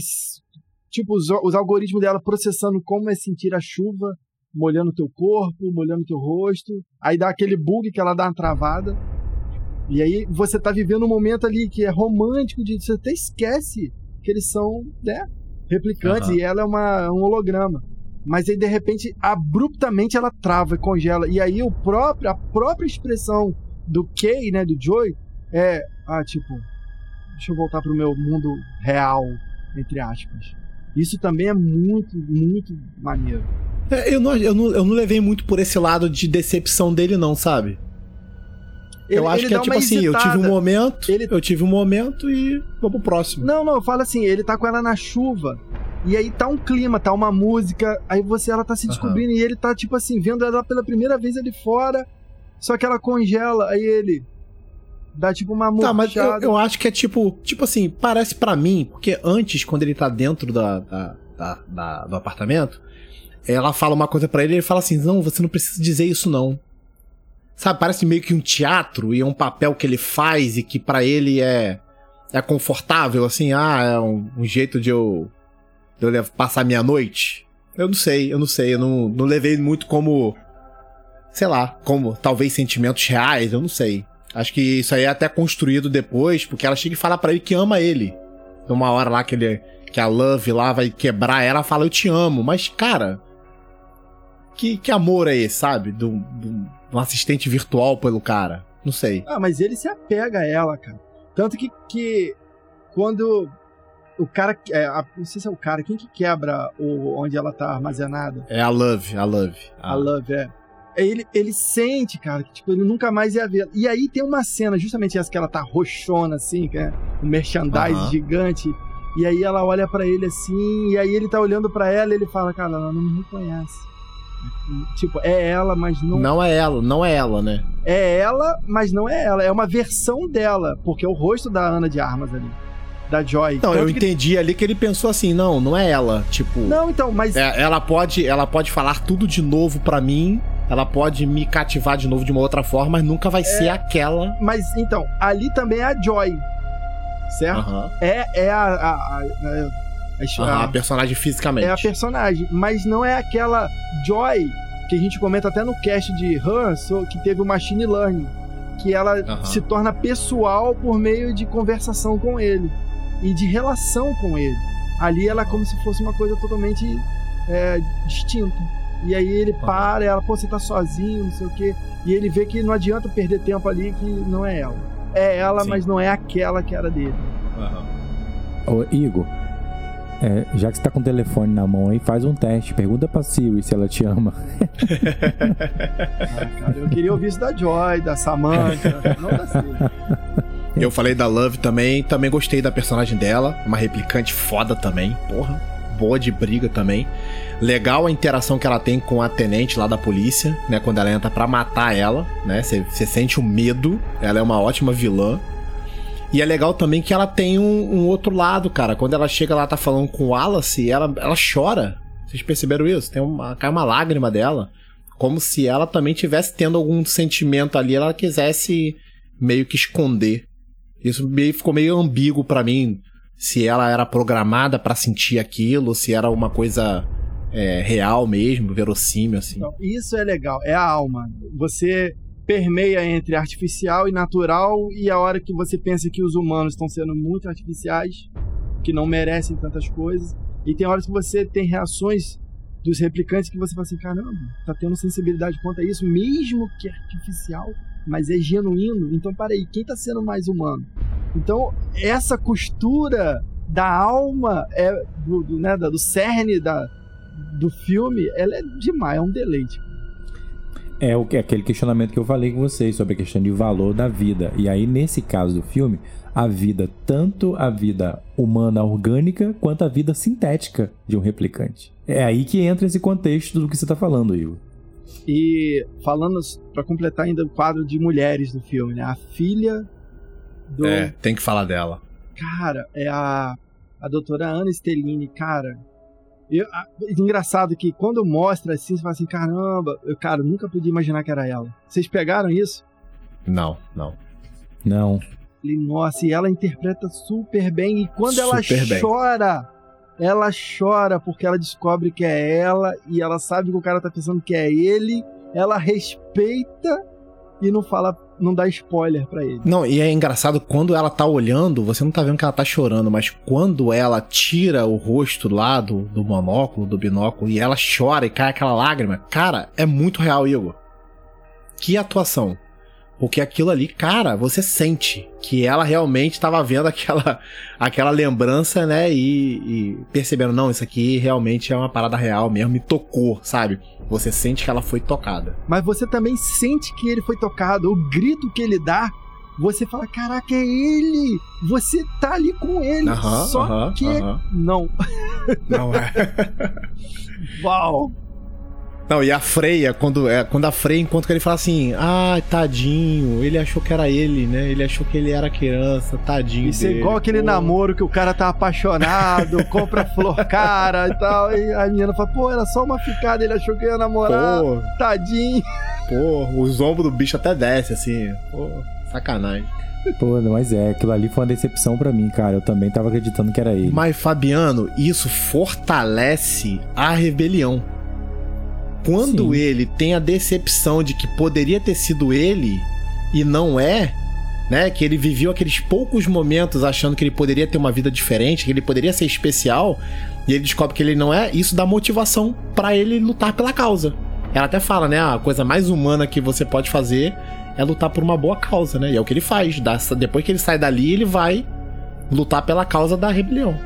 Tipo, os, os algoritmos dela processando como é sentir a chuva, molhando teu corpo, molhando teu rosto. Aí dá aquele bug que ela dá uma travada. E aí você tá vivendo um momento ali que é romântico, de você até esquece que eles são, né, replicantes Aham. e ela é uma, um holograma. Mas aí de repente, abruptamente ela trava e congela. E aí o próprio, a própria expressão do Kay, né, do Joy, é, ah, tipo, deixa eu voltar pro meu mundo real, entre aspas. Isso também é muito, muito maneiro. É, eu, não, eu, não, eu não levei muito por esse lado de decepção dele, não, sabe? Eu Ele- acho ele que é tipo assim, eu tive um hesitada. momento, Ele- eu tive um momento e vou pro próximo. Não, não, eu falo assim, ele tá com ela na chuva. E aí tá um clima, tá uma música, aí você ela tá se descobrindo e ele tá tipo assim, vendo ela pela primeira vez ali fora, só que ela congela, aí ele dá tipo uma Tá, mas eu, murchada. eu acho que é tipo, tipo assim, parece pra mim, porque antes, quando ele tá dentro da, da, da- da- do apartamento, ela fala uma coisa pra ele e ele fala assim: Não, você não precisa dizer isso, não. Sabe, parece meio que um teatro e é um papel que ele faz e que pra ele é, é confortável, assim, ah, é um, um jeito de eu, de eu passar minha noite. Eu não sei, eu não sei, eu não, não levei muito como, sei lá, como talvez sentimentos reais, eu não sei. Acho que isso aí é até construído depois, porque ela chega e fala pra ele que ama ele. Numa hora lá que ele que a Love lá vai quebrar ela, fala eu te amo, mas cara, que, que amor é esse, sabe? Do, do, um assistente virtual pelo cara. Não sei. Ah, mas ele se apega a ela, cara. Tanto que, que quando o cara. É, a- não sei se é o cara, quem que quebra o, onde ela tá armazenada? É a Love, a Love. A Love, é. Ele, ele sente, cara, que tipo, ele nunca mais ia ver. E aí tem uma cena, justamente essa que ela tá roxona, assim, que é um merchandise gigante. E aí ela olha pra ele assim, e aí ele tá olhando pra ela e ele fala, cara, ela não me reconhece. Tipo, é ela, mas não, Não é ela, não é ela, né? é ela, mas não é ela. É uma versão dela, porque é o rosto da Ana de Armas ali. Da Joy. Não, Tanto eu que- entendi ali que ele pensou assim, não, não é ela. Tipo, Não, então, mas é- ela pode, ela pode falar tudo de novo pra mim. Ela pode me cativar de novo de uma outra forma, mas nunca vai ser aquela. Mas então, ali também é a Joy. Certo? Aham. É, é a. a, a, a- a- a- a personagem fisicamente. é a personagem, mas não é aquela Joy que a gente comenta até no cast de Her, so- que teve o Machine Learning, que ela Aham. se torna pessoal por meio de conversação com ele e de relação com ele. Ali ela é como se fosse uma coisa totalmente é, distinta. E aí ele para, ela, pô, você tá sozinho, não sei o quê. E ele vê que não adianta perder tempo ali, que não é ela. É ela, Sim. mas não é aquela que era dele. Aham. Ô, Igor, é, já que você tá com o telefone na mão aí, faz um teste. Pergunta pra Siri se ela te ama. Ah, cara, eu queria ouvir isso da Joy, da Samantha, não da Siri. Eu falei da Love também, também gostei da personagem dela, uma replicante foda também, porra. boa de briga também. Legal a interação que ela tem com a tenente lá da polícia, né? Quando ela entra para matar ela, né? Você sente o medo. Ela é uma ótima vilã. E é legal também que ela tem um, um, outro lado, cara. Quando ela chega lá, tá falando com o Wallace, ela, ela chora. Vocês perceberam isso? Tem uma, cai uma lágrima dela. Como se ela também tivesse tendo algum sentimento ali, ela quisesse meio que esconder. Isso meio, ficou meio ambíguo para mim. Se ela era programada para sentir aquilo, se era uma coisa é, real mesmo, verossímil, assim. Então, isso é legal, é a alma. Você permeia entre artificial e natural, e a hora que você pensa que os humanos estão sendo muito artificiais, que não merecem tantas coisas, e tem horas que você tem reações dos replicantes que você fala assim: caramba, tá tendo sensibilidade quanto a isso, mesmo que artificial, mas é genuíno. Então, peraí, quem tá sendo mais humano? Então, essa costura da alma, é do, do, né, do cerne da, do filme, ela é demais, é um deleite. É o que aquele questionamento que eu falei com vocês sobre a questão de valor da vida. E aí nesse caso do filme, a vida, tanto a vida humana orgânica quanto a vida sintética de um replicante. É aí que entra esse contexto do que você está falando, Igor. E falando para completar ainda o quadro de mulheres do filme, né? A filha do É, tem que falar dela. Cara, é a a doutora Ana Stellini, cara, eu, a, engraçado que quando mostra assim, você fala assim, caramba, eu, cara, nunca podia imaginar que era ela. Vocês pegaram isso? Não, não. Não. E, nossa, e ela interpreta super bem. E quando super ela chora, bem. ela chora porque ela descobre que é ela e ela sabe que o cara tá pensando que é ele. Ela respeita e não fala não dá spoiler para ele. Não, e é engraçado quando ela tá olhando, você não tá vendo que ela tá chorando, mas quando ela tira o rosto lá do, do monóculo, do binóculo, e ela chora e cai aquela lágrima, cara, é muito real, Igor. Que atuação. Porque aquilo ali, cara, você sente que ela realmente estava vendo aquela, aquela lembrança, né? E, e, percebendo, não, isso aqui realmente é uma parada real mesmo, me tocou, sabe? Você sente que ela foi tocada. Mas você também sente que ele foi tocado. O grito que ele dá, você fala: caraca, é ele! Você tá ali com ele. Uh -huh, só uh -huh, que. Uh -huh. Não. Não é. Uau! Não, e a Freia, quando, é, quando a Freia encontra ele fala assim: Ah, tadinho, ele achou que era ele, né? Ele achou que ele era criança, tadinho. Isso é igual aquele pô. namoro que o cara tá apaixonado, compra flor cara e tal. E a menina fala: Pô, era só uma ficada, ele achou que ia namorar. Pô, tadinho. Pô, os ombros do bicho até desce assim. Pô, sacanagem. Pô, mas é, aquilo ali foi uma decepção para mim, cara. Eu também tava acreditando que era ele. Mas, Fabiano, isso fortalece a rebelião quando Sim. ele tem a decepção de que poderia ter sido ele e não é, né? Que ele viveu aqueles poucos momentos achando que ele poderia ter uma vida diferente, que ele poderia ser especial, e ele descobre que ele não é, isso dá motivação para ele lutar pela causa. Ela até fala, né? A coisa mais humana que você pode fazer é lutar por uma boa causa, né? E é o que ele faz. Depois que ele sai dali, ele vai lutar pela causa da rebelião.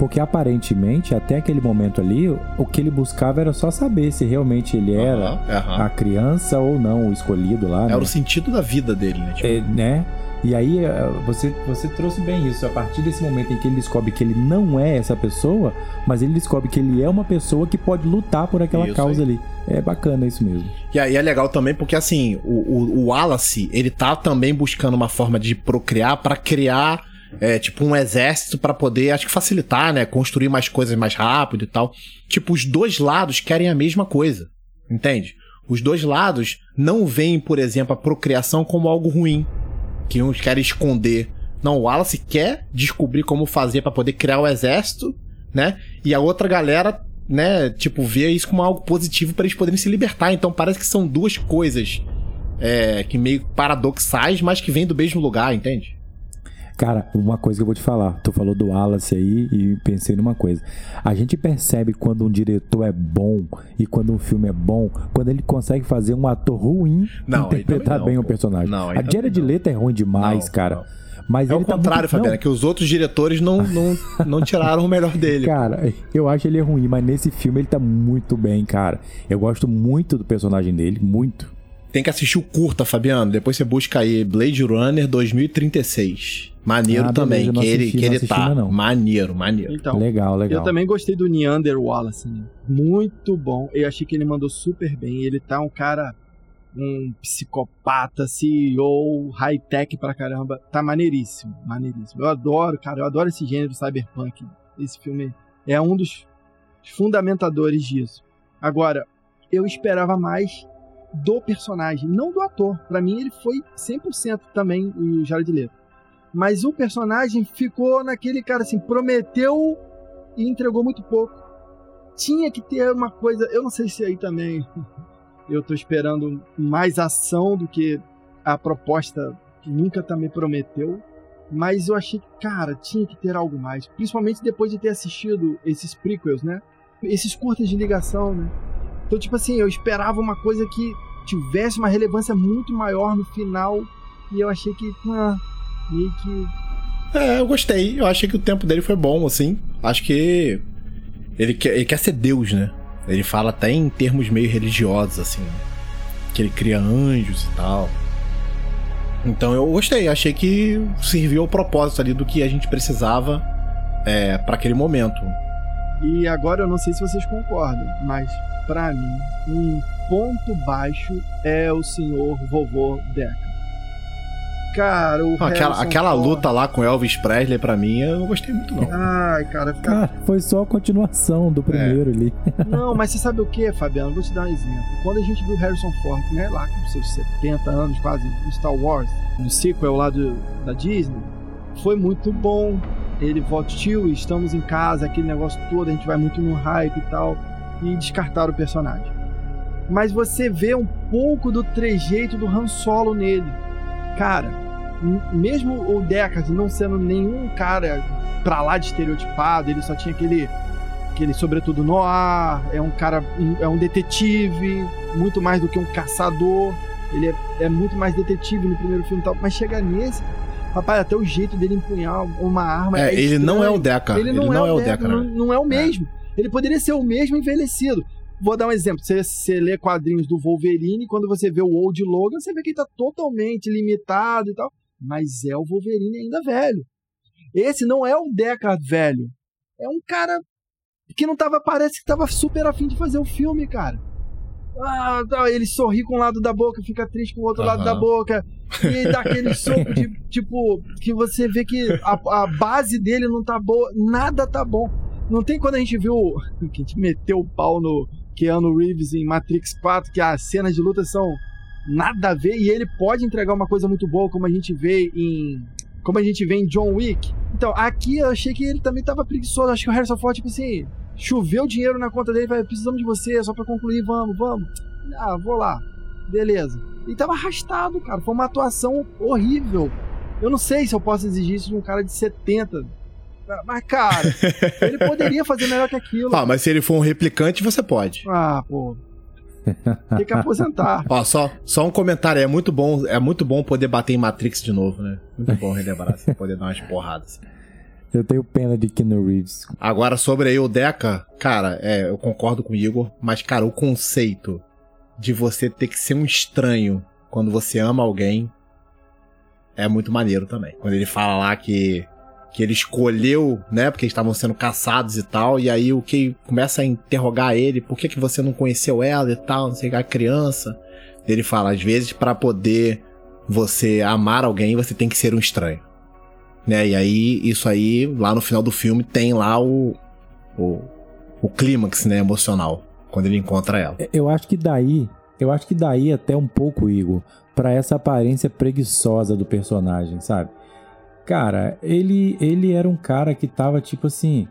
Porque aparentemente, até aquele momento ali, o que ele buscava era só saber se realmente ele era uhum, uhum. a criança ou não, o escolhido lá. Era né? o sentido da vida dele, né? Tipo... É, né? E aí eh, você, você trouxe bem isso. A partir desse momento em que ele descobre que ele não é essa pessoa, mas ele descobre que ele é uma pessoa que pode lutar por aquela isso causa aí. ali. É bacana isso mesmo. E aí é legal também porque assim, o, o, o Wallace, ele tá também buscando uma forma de procriar para criar é, tipo um exército para poder, acho que facilitar, né, construir mais coisas mais rápido e tal. Tipo, os dois lados querem a mesma coisa, entende? Os dois lados não veem, por exemplo, a procriação como algo ruim, que uns querem esconder. Não, o Wallace quer descobrir como fazer para poder criar o exército, né? E a outra galera, né, tipo, vê isso como algo positivo para eles poderem se libertar. Então parece que são duas coisas é, que meio paradoxais, mas que vêm do mesmo lugar, entende? Cara, uma coisa que eu vou te falar. Tu falou do Wallace aí e pensei numa coisa. A gente percebe quando um diretor é bom e quando um filme é bom, quando ele consegue fazer um ator ruim não, interpretar não, bem o um personagem. Não, a Jared Leto é ruim demais, cara. Mas é o tá contrário, tá muito... Fabiana, é que os outros diretores não, não, não tiraram o melhor dele. Cara, eu acho ele ruim, mas nesse filme ele tá muito bem, cara. Eu gosto muito do personagem dele, muito. Tem que assistir o curta, Fabiano. Depois você busca aí Blade Runner 2036. Maneiro Ah, também, beleza, que ele, que ele tá. ainda. Maneiro, maneiro. Então, legal, legal. eu também gostei do Neander Wallace. né? Muito bom. Eu achei que ele mandou super bem. Ele tá um cara, um psicopata, CEO, high-tech pra caramba. Tá maneiríssimo, maneiríssimo. Eu adoro, cara, eu adoro esse gênero cyberpunk. Esse filme é um dos fundamentadores disso. Agora, eu esperava mais do personagem, não do ator. Pra mim, ele foi 100% também o Jared Leto. Mas o personagem ficou naquele cara assim, prometeu e entregou muito pouco. Tinha que ter uma coisa, eu não sei se aí também eu tô esperando mais ação do que a proposta que nunca também prometeu. Mas eu achei que, cara, tinha que ter algo mais. Principalmente depois de ter assistido esses prequels, né? Esses curtas de ligação, né? Então, tipo assim, eu esperava uma coisa que tivesse uma relevância muito maior no final. E eu achei que, ah, que. É, eu gostei. Eu achei que o tempo dele foi bom, assim. Acho que ele quer, ele quer ser Deus, né? Ele fala até em termos meio religiosos, assim. Que ele cria anjos e tal. Então eu gostei. Achei que serviu ao propósito ali do que a gente precisava é, para aquele momento. E agora eu não sei se vocês concordam, mas pra mim, um ponto baixo é o senhor vovô Deca. Cara, o Aquela, Harrison aquela Ford- luta lá com Elvis Presley, pra mim, eu não gostei muito, não. Ai, cara, fica... Cara, foi só a continuação do primeiro ali. Não, mas você sabe o que, Fabiano? Vou te dar um exemplo. Quando a gente viu Harrison Ford, né, lá com seus 70 anos quase, no Star Wars, no sequel lá do, da Disney, foi muito bom. Ele volta, tio, estamos em casa, aquele negócio todo, a gente vai muito no hype e tal, e descartaram o personagem. Mas você vê um pouco do trejeito do Han Solo nele. Cara, mesmo o Deckard não sendo nenhum cara pra lá de estereotipado, ele só tinha aquele aquele sobretudo no ar, é um cara, é um detetive, muito mais do que um caçador. Ele é, é muito mais detetive no primeiro filme e tal, mas chega nesse, rapaz, até o jeito dele empunhar uma arma É, ele não é o. Deca. Ele não, é, o Deca, Deca, não, né? não é o mesmo. Ele poderia ser o mesmo envelhecido. Vou dar um exemplo. Você, você lê quadrinhos do Wolverine, quando você vê o Old Logan, você vê que ele tá totalmente limitado e tal. Mas é o Wolverine ainda velho. Esse não é o Deckard velho. É um cara que não tava, parece que tava super afim de fazer o filme, cara. Ah, tá, ele sorri com um lado da boca, fica triste com o outro lado Aham. da boca. E dá aquele soco de, tipo, que você vê que a, a base dele não tá boa, nada tá bom. Não tem quando a gente viu que a gente meteu o pau no Keanu Reeves em Matrix 4, que as cenas de luta são nada a ver e ele pode entregar uma coisa muito boa, como a gente vê em como a gente vê em John Wick. Então, aqui eu achei que ele também tava preguiçoso. Acho que o Harrison Ford, tipo assim, choveu dinheiro na conta dele, vai, precisamos de você, só pra concluir, vamos, vamos. Ah, vou lá. Beleza. E tava arrastado, cara. Foi uma atuação horrível. Eu não sei se eu posso exigir isso de um cara de 70. Mas, cara, ele poderia fazer melhor que aquilo. Ah, mas se ele for um replicante, você pode. Ah, pô. Tem que aposentar. Ó, só, só um comentário, é muito bom, é muito bom poder bater em Matrix de novo, né? Muito bom relembrar, assim, poder dar umas porradas. Eu tenho pena de Keanu Reeves. Agora, sobre aí o Deca, cara, é, eu concordo com o Igor, mas, cara, o conceito de você ter que ser um estranho quando você ama alguém é muito maneiro também. Quando ele fala lá que, que ele escolheu, né, porque eles estavam sendo caçados e tal, e aí o que começa a interrogar ele, por que, que você não conheceu ela e tal, não sei a criança. Ele fala, às vezes, para poder você amar alguém, você tem que ser um estranho né? E aí, isso aí, lá no final do filme, tem lá o, o, o clímax, né, emocional, quando ele encontra ela. Eu acho que daí, eu acho que daí até um pouco, Igor, pra essa aparência preguiçosa do personagem, sabe? Cara, ele ele era um cara que tava tipo assim,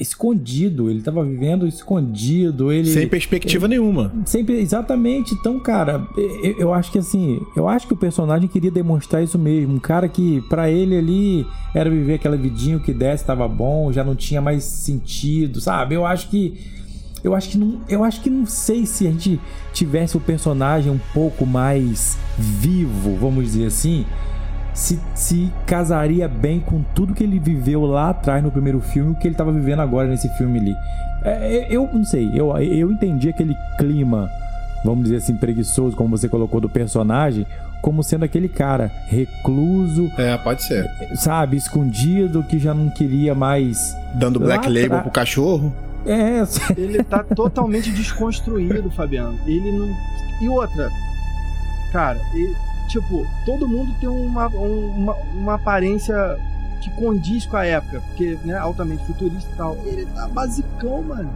escondido, ele tava vivendo escondido, ele Sem perspectiva nenhuma. Sempre, exatamente. Então, cara, eu, eu acho que assim, eu acho que o personagem queria demonstrar isso mesmo. Um cara que, pra ele ali, era viver aquela vidinha que desse, tava bom, já não tinha mais sentido, sabe? Eu acho que. Eu acho que não. Eu acho que não sei se a gente tivesse o personagem um pouco mais vivo, vamos dizer assim. Se, se casaria bem com tudo que ele viveu lá atrás no primeiro filme, o que ele tava vivendo agora nesse filme ali. É, eu não sei, eu, eu entendi aquele clima vamos dizer assim, preguiçoso, como você colocou do personagem, como sendo aquele cara recluso. É, pode ser. Sabe, escondido, que já não queria mais. Dando Black Label pra... pro cachorro. É, ele tá totalmente desconstruído, Fabiano. Ele não. E outra, cara, ele, tipo, todo mundo tem uma, uma, uma aparência que condiz com a época, porque, né, altamente futurista e tal. Ele tá basicão, mano.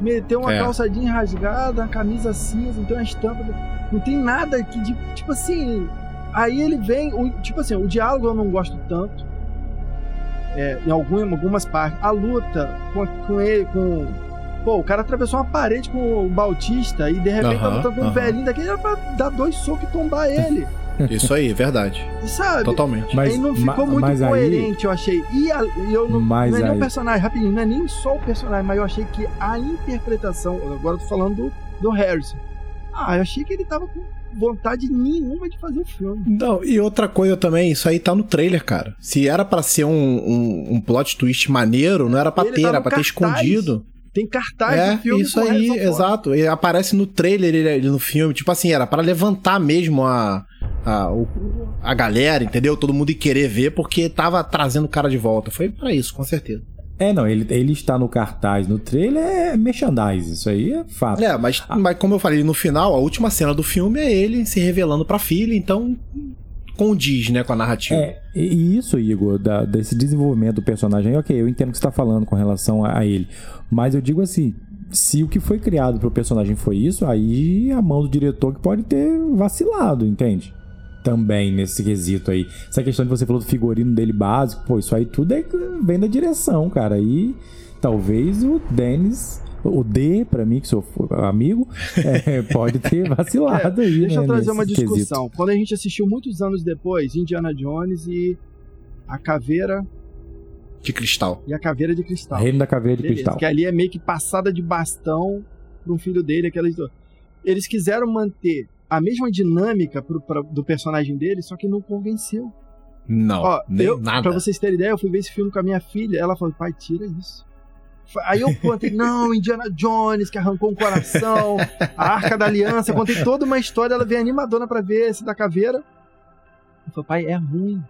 Meteu uma é. calça jeans rasgada, uma camisa cinza, não tem uma estampa. Não tem nada que de. Tipo assim. Aí ele vem. O, tipo assim, o diálogo eu não gosto tanto. É, em algumas, algumas partes. A luta com, com ele, com. Pô, o cara atravessou uma parede com o Bautista e de repente uh -huh, tá lutando com uh -huh. um velhinho daquele, era pra dar dois socos e tombar ele. Isso aí, verdade. Sabe? Totalmente. Mas aí não ficou ma, muito coerente, aí, eu achei. E, a, e eu não, não é nem o personagem, rapidinho, não é nem só o personagem, mas eu achei que a interpretação, agora eu tô falando do, do Harrison. Ah, eu achei que ele tava com vontade nenhuma de fazer o filme. Não, e outra coisa também, isso aí tá no trailer, cara. Se era para ser um, um, um, plot twist maneiro, não era pra ele ter, era pra cartaz. ter escondido. Tem cartaz é, do filme. Isso aí, exato. Ele aparece no trailer ele, no filme. Tipo assim, era para levantar mesmo a, a, a galera, entendeu? Todo mundo ia querer ver porque tava trazendo o cara de volta. Foi para isso, com certeza. É, não, ele, ele está no cartaz, no trailer é merchandise, isso aí é fato. É, mas, ah. mas como eu falei, no final, a última cena do filme é ele se revelando pra filha, então condiz, né, com a narrativa. É, e isso, Igor, da, desse desenvolvimento do personagem, ok, eu entendo o que você tá falando com relação a, a ele, mas eu digo assim, se o que foi criado pro personagem foi isso, aí a mão do diretor que pode ter vacilado, entende? também nesse quesito aí. Essa questão de você falou do figurino dele básico, pô, isso aí tudo é, vem da direção, cara. E talvez o Dennis o D, para mim, que sou amigo, é, pode ter vacilado é, aí. Deixa né, eu trazer uma discussão. Quesito. Quando a gente assistiu muitos anos depois, Indiana Jones e a caveira. De cristal. E a caveira de cristal. Reino da caveira de Beleza, cristal. Que ali é meio que passada de bastão para um filho dele, aquelas. Eles quiseram manter a mesma dinâmica pro, pro, do personagem dele, só que não convenceu. Não, Ó, nem eu, nada. Pra vocês terem ideia, eu fui ver esse filme com a minha filha, ela falou, pai, tira isso. Aí eu contei, não, Indiana Jones, que arrancou um coração, a Arca da Aliança, contei toda uma história, ela veio animadona pra ver esse da caveira. Eu falei, pai, é ruim.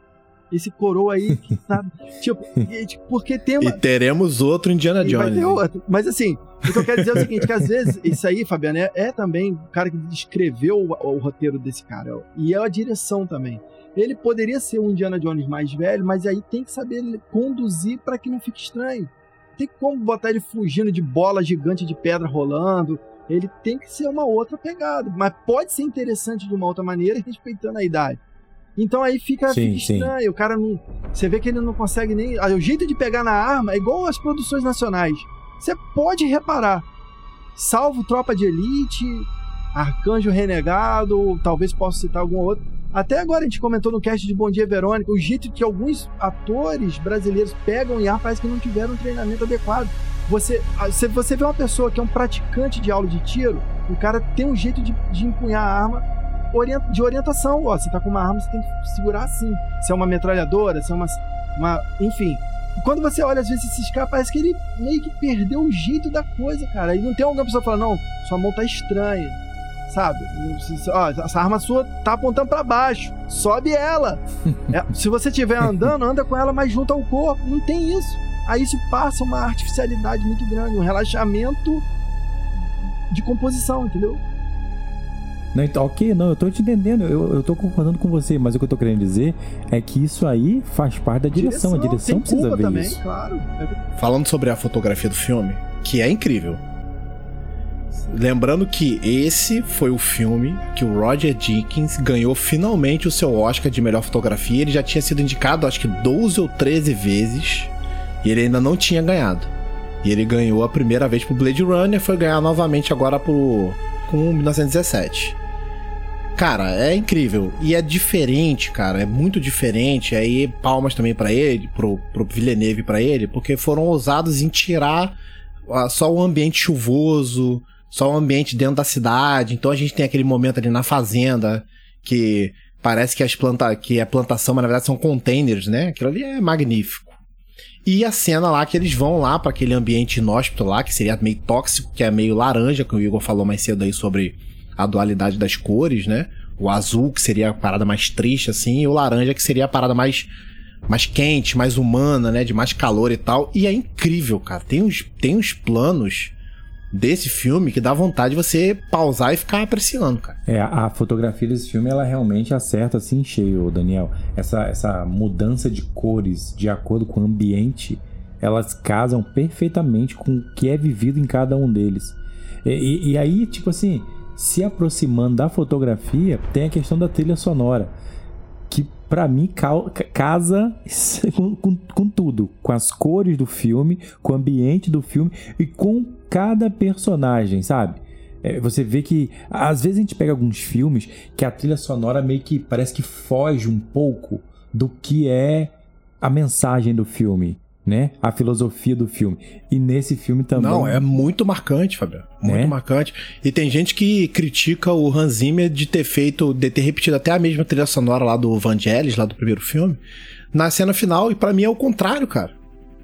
Esse coroa aí, sabe? tipo, tipo, porque tem uma... E teremos outro Indiana Jones. Outro. Mas assim, o que eu quero dizer é o seguinte, que às vezes, isso aí, Fabiano, é, é também o cara que escreveu o, o, roteiro desse cara. E é a direção também. Ele poderia ser um Indiana Jones mais velho, mas aí tem que saber conduzir para que não fique estranho. Tem como botar ele fugindo de bola gigante de pedra rolando. Ele tem que ser uma outra pegada. Mas pode ser interessante de uma outra maneira, respeitando a idade. Então aí fica, sim, fica estranho. Sim. O cara não. Você vê que ele não consegue nem. Ah, o jeito de pegar na arma é igual às produções nacionais. Você pode reparar. Salvo Tropa de Elite, Arcanjo Renegado, talvez possa citar algum outro. Até agora a gente comentou no cast de Bom Dia Verônica o jeito que alguns atores brasileiros pegam em ar parece que não tiveram um treinamento adequado. Você, se você vê uma pessoa que é um praticante de aula de tiro, o cara tem um jeito de, de empunhar a arma de orientação. Ó, você tá com uma arma, você tem que segurar assim. Se é uma metralhadora, se é uma. uma enfim. Quando você olha, às vezes, esses caras, parece que ele meio que perdeu o jeito da coisa, cara. E não tem alguma pessoa que fala, não, sua mão tá estranha. Sabe? Ó, essa arma sua tá apontando para baixo. Sobe ela. é, se você estiver andando, anda com ela mais junto ao corpo. Não tem isso. Aí isso passa uma artificialidade muito grande, um relaxamento de composição, entendeu? Não, então, ok, não, eu tô te entendendo, eu, eu tô concordando com você, mas o que eu tô querendo dizer é que isso aí faz parte da direção, direção a direção precisa ver também, isso. Claro. Falando sobre a fotografia do filme, que é incrível. Lembrando que esse foi o filme que o Roger Dickens ganhou finalmente o seu Oscar de melhor fotografia. Ele já tinha sido indicado, acho que 12 ou 13 vezes, e ele ainda não tinha ganhado. E ele ganhou a primeira vez pro Blade Runner, foi ganhar novamente agora pro com 1917. Cara, é incrível. E é diferente, cara. É muito diferente. Aí, palmas também para ele, pro, pro Villeneuve para ele, porque foram ousados em tirar só o ambiente chuvoso, só o ambiente dentro da cidade. Então a gente tem aquele momento ali na fazenda que parece que as planta que a plantação, mas na verdade são containers, né? Aquilo ali é magnífico. E a cena lá que eles vão lá para aquele ambiente inóspito lá, que seria meio tóxico, que é meio laranja, que o Igor falou mais cedo aí sobre a dualidade das cores, né? O azul, que seria a parada mais triste, assim, e o laranja, que seria a parada mais, mais quente, mais humana, né? De mais calor e tal. E é incrível, cara. Tem uns, tem uns planos desse filme que dá vontade de você pausar e ficar apreciando, cara. É, a fotografia desse filme, ela realmente acerta assim cheio, Daniel. Essa, essa mudança de cores de acordo com o ambiente, elas casam perfeitamente com o que é vivido em cada um deles. E, e, e aí, tipo assim, se aproximando da fotografia, tem a questão da trilha sonora. Que para mim casa com, com, com, tudo, com as cores do filme, com o ambiente do filme e com cada personagem, sabe? É, você vê que às vezes a gente pega alguns filmes que a trilha sonora meio que parece que foge um pouco do que é a mensagem do filme né? A filosofia do filme. E nesse filme também. Não, é muito marcante, Fabio. Muito né? marcante. E tem gente que critica o Hans Zimmer de ter feito, de ter repetido até a mesma trilha sonora lá do Vangelis, lá do primeiro filme, na cena final. E para mim é o contrário, cara.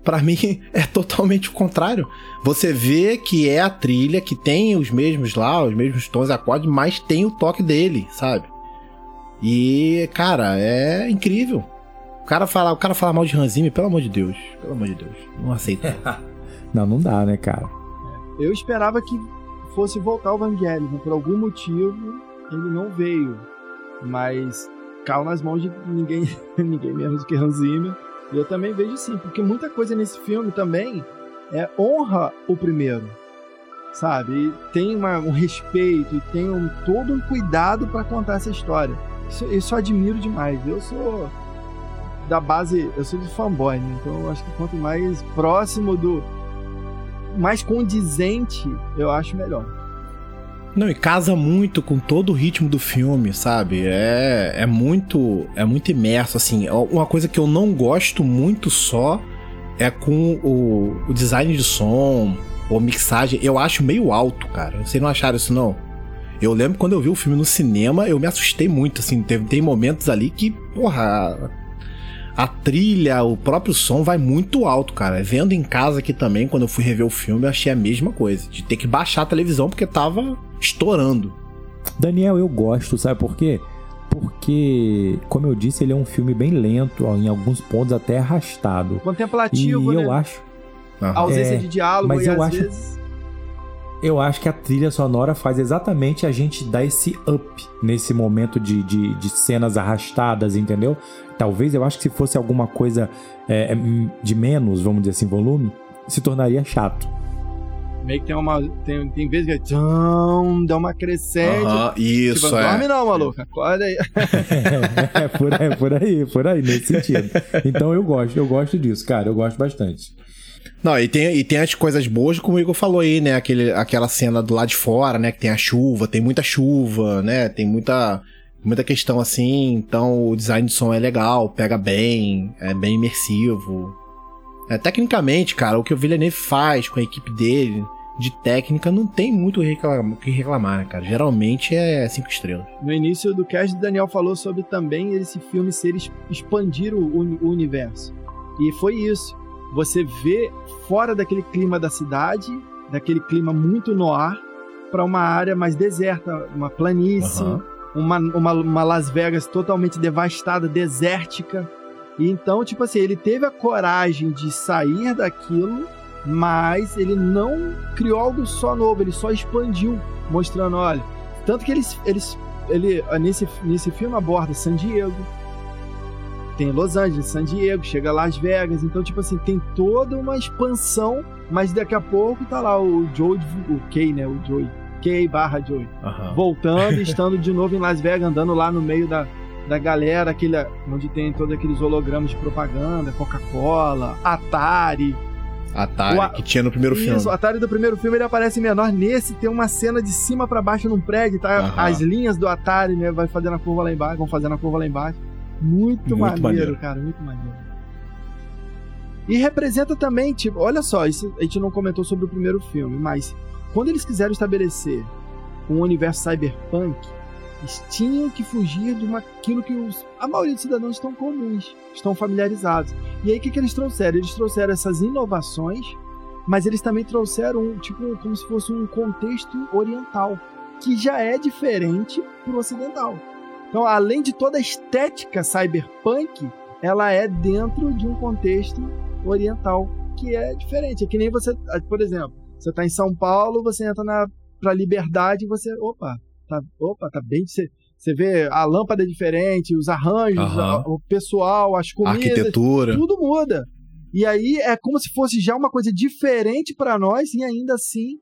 Para mim é totalmente o contrário. Você vê que é a trilha que tem os mesmos lá, os mesmos tons e acordes, mas tem o toque dele, sabe? E, cara, é incrível. O cara fala, o cara fala mal de Hans Zimmer, pelo amor de Deus. Pelo amor de Deus. Não aceito. não, não dá, né, cara? Eu esperava que fosse voltar o Vangelis, né? Por algum motivo ele não veio. Mas caiu nas mãos de ninguém, ninguém menos do que Hans Zimmer. Eu também vejo sim, porque muita coisa nesse filme também é honra o primeiro. Sabe? E tem uma, um respeito e tem um, todo um cuidado para contar essa história. Isso, isso eu admiro demais. Eu sou da base. Eu sou de fanboy, né? Então eu acho que quanto mais próximo do. mais condizente, eu acho melhor. Não, e casa muito com todo o ritmo do filme, sabe? É, é muito é muito imerso, assim. Uma coisa que eu não gosto muito só é com o, o design de som, ou mixagem. Eu acho meio alto, cara. Vocês não acharam isso, não? Eu lembro quando eu vi o filme no cinema, eu me assustei muito, assim. Tem momentos ali que, porra, a trilha, o próprio som vai muito alto, cara. Vendo em casa aqui também, quando eu fui rever o filme, eu achei a mesma coisa. De ter que baixar a televisão porque tava estourando. Daniel, eu gosto, sabe por quê? Porque, como eu disse, ele é um filme bem lento, em alguns pontos até arrastado. Contemplativo, e né? eu acho. A ausência é, de diálogo mas e eu acho, vezes... Eu acho que a trilha sonora faz exatamente a gente dar esse up nesse momento de, de, de cenas arrastadas, entendeu? Talvez eu acho que se fosse alguma coisa é, é, de menos, vamos dizer assim, volume, se tornaria chato. Meio que tem uma. Tem, tem vezes que é tchum, dá uma crescente. Uh -huh, isso, tipo, é. Dorme não, maluco. Acorda aí. é, por aí, por aí, por aí, nesse sentido. Então eu gosto, eu gosto disso, cara. Eu gosto bastante. Não, e tem, e tem as coisas boas, como o Igor falou aí, né? Aquele, aquela cena do lado de fora, né? Que tem a chuva, tem muita chuva, né? Tem muita muita questão assim, então o design de som é legal, pega bem, é bem imersivo. É, tecnicamente, cara, o que o Villeneuve faz com a equipe dele, de técnica, não tem muito o que reclamar, né, cara? Geralmente é cinco estrelas. No início do cast, o Daniel falou sobre também esse filme ser expandir o, o universo. E foi isso. Você vê fora daquele clima da cidade, daquele clima muito no ar, para uma área mais deserta, uma planície. Uhum uma, uma, uma Las Vegas totalmente devastada, desértica. E então, tipo assim, ele teve a coragem de sair daquilo, mas ele não criou algo só novo, ele só expandiu, mostrando, olha, tanto que eles, eles ele nesse, nesse filme aborda San Diego, tem Los Angeles, San Diego, chega Las Vegas, então tipo assim, tem toda uma expansão, mas daqui a pouco tá lá o Joe, o Kay, né, o Joey Kay barra Joey. Uhum. Voltando e estando de novo em Las Vegas, andando lá no meio da, da galera, aquele, onde tem todos aqueles hologramas de propaganda, Coca-Cola, Atari. Atari, o, que tinha no primeiro isso, filme. Isso, o Atari do primeiro filme ele aparece menor. Nesse tem uma cena de cima para baixo num prédio, tá? Uhum. As linhas do Atari, né? Vai fazendo a curva lá embaixo, vão fazendo a curva lá embaixo. Muito, muito maneiro, maneiro, cara, muito maneiro. E representa também, tipo, olha só, isso a gente não comentou sobre o primeiro filme, mas quando eles quiseram estabelecer um universo cyberpunk, eles tinham que fugir de uma, aquilo que os, a maioria dos cidadãos estão comuns, estão familiarizados. E aí o que, que eles trouxeram? Eles trouxeram essas inovações, mas eles também trouxeram tipo como se fosse um contexto oriental. que já é diferente pro ocidental. Então, além de toda a estética cyberpunk, ela é dentro de um contexto oriental que é diferente. É que nem você, por exemplo, você tá em São Paulo, você entra na pra Liberdade e você, opa, tá, opa, tá bem, você, você vê a lâmpada é diferente, os arranjos, a, o pessoal, as comidas, arquitetura, tudo muda. E aí é como se fosse já uma coisa diferente para nós e ainda assim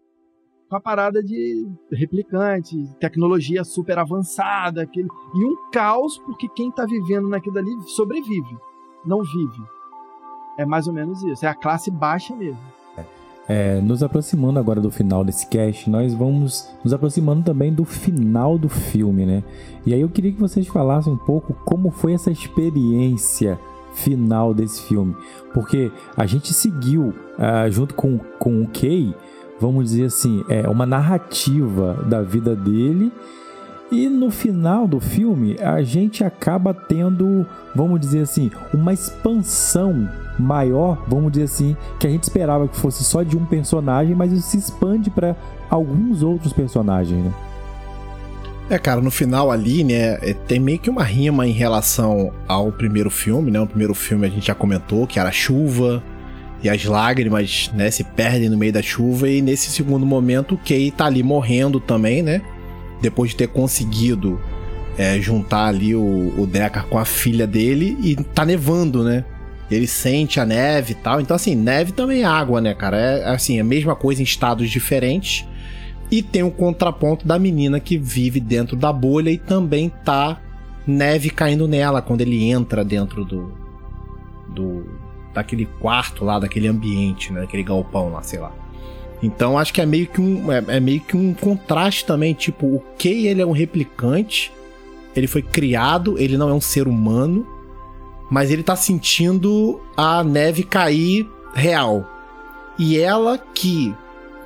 com a parada de replicante, tecnologia super avançada, aquele, e um caos porque quem tá vivendo naquilo ali sobrevive, não vive. É mais ou menos isso, é a classe baixa mesmo. É, nos aproximando agora do final desse cast, nós vamos nos aproximando também do final do filme, né? E aí eu queria que vocês falassem um pouco como foi essa experiência final desse filme, porque a gente seguiu uh, junto com, com o Kay, vamos dizer assim, é uma narrativa da vida dele e no final do filme, a gente acaba tendo, vamos dizer assim, uma expansão maior, vamos dizer assim, que a gente esperava que fosse só de um personagem, mas isso se expande para alguns outros personagens, né? É, cara, no final ali, né, é, tem meio que uma rima em relação ao primeiro filme, né? O primeiro filme a gente já comentou que era chuva e as lágrimas, né, se perdem no meio da chuva e nesse segundo momento o Kay tá ali morrendo também, né? depois de ter conseguido é, juntar ali o, o com a filha dele e tá nevando, né? Ele sente a neve e tal. Então, assim, neve também é água, né, cara? É assim, a mesma coisa em estados diferentes. E tem o contraponto da menina que vive dentro da bolha e também tá neve caindo nela quando ele entra dentro do. do daquele quarto lá, daquele ambiente, né? Daquele galpão lá, sei lá. Então acho que é meio que um, é, é meio que um contraste também. Tipo, o Kay ele é um replicante, ele foi criado, ele não é um ser humano, mas ele tá sentindo a neve cair real. E ela que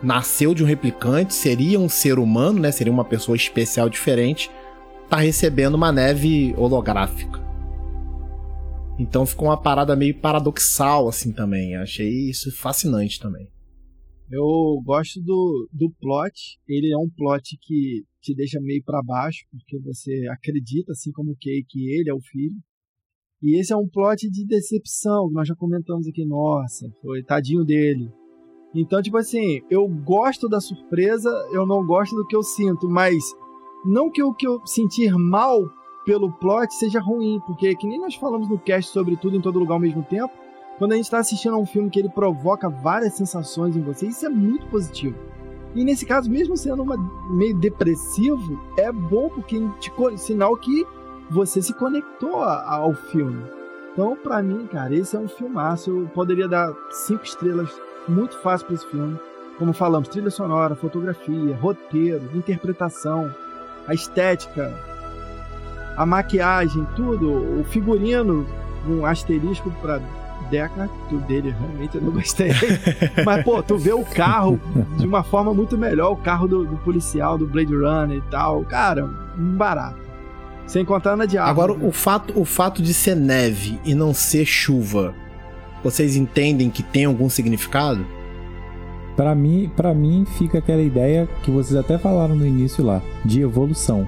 nasceu de um replicante, seria um ser humano, né? Seria uma pessoa especial diferente, tá recebendo uma neve holográfica. Então ficou uma parada meio paradoxal assim também. Achei isso fascinante também. Eu gosto do, do plot. Ele é um plot que te deixa meio para baixo, porque você acredita, assim como o Kay, que ele é o filho. E esse é um plot de decepção, nós já comentamos aqui. Nossa, foi tadinho dele. Então, tipo assim, eu gosto da surpresa, eu não gosto do que eu sinto, mas não que o que eu sentir mal pelo plot seja ruim, porque que nem nós falamos no cast sobre tudo em todo lugar ao mesmo tempo, quando a gente está assistindo a um filme que ele provoca várias sensações em você, isso é muito positivo. E nesse caso, mesmo sendo uma, meio depressivo, é bom porque te sinal que você se conectou a, ao filme. Então, para mim, cara, esse é um filmaço. Eu poderia dar cinco estrelas muito fácil para esse filme. Como falamos, trilha sonora, fotografia, roteiro, interpretação, a estética, a maquiagem, tudo, o figurino, um asterisco para Deca, que o dele realmente eu não gostei. Mas, pô, tu vê o carro de uma forma muito melhor, o carro do, do policial, do Blade Runner e tal. Cara, um barato. Sem contar na diabo. Agora, o fato, o fato de ser neve e não ser chuva, vocês entendem que tem algum significado? Para mim, para mim fica aquela ideia que vocês até falaram no início lá, de evolução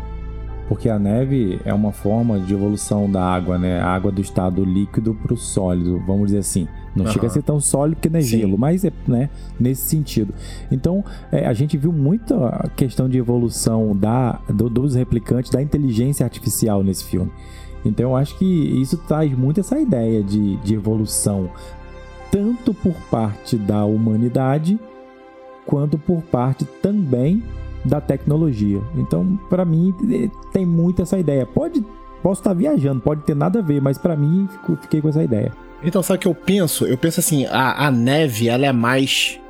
porque a neve é uma forma de evolução da água, né? A água do estado líquido para o sólido, vamos dizer assim. Não uhum. chega a ser tão sólido porque não é Sim. gelo, mas é né, nesse sentido. Então, é, a gente viu muita questão de evolução da, do, dos replicantes, da inteligência artificial nesse filme. Então, eu acho que isso traz muito essa ideia de, de evolução, tanto por parte da humanidade, quanto por parte também da tecnologia. Então, para mim, é, tem muito essa ideia. Pode, posso estar viajando, pode ter nada a ver, mas para mim, fiquei com essa ideia. Então, sabe o que eu penso? Eu penso assim, a, a neve, ela é mais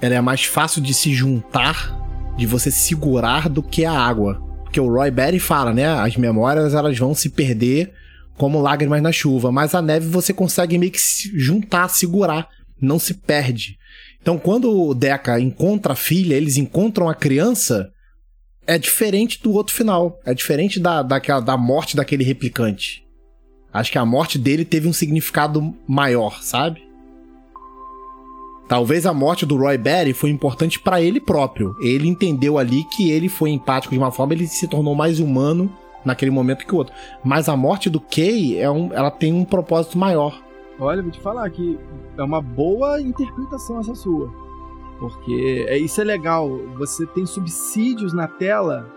ela é mais fácil de se juntar, de você segurar do que a água. Porque o Roy Berry fala, né? As memórias elas vão se perder como lágrimas na chuva, mas a neve você consegue meio que se juntar, segurar, não se perde. Então, quando o Deca encontra a filha, eles encontram a criança, é diferente do outro final. É diferente da, daquela, da morte daquele replicante. Acho que a morte dele teve um significado maior, sabe? Talvez a morte do Roy Batty foi importante para ele próprio. Ele entendeu ali que ele foi empático de uma forma, ele se tornou mais humano naquele momento que o outro. Mas a morte do Kay, é um, ela tem um propósito maior. Olha, vou te falar que é uma boa interpretação essa sua. Porque é, isso é legal. Você tem subsídios na tela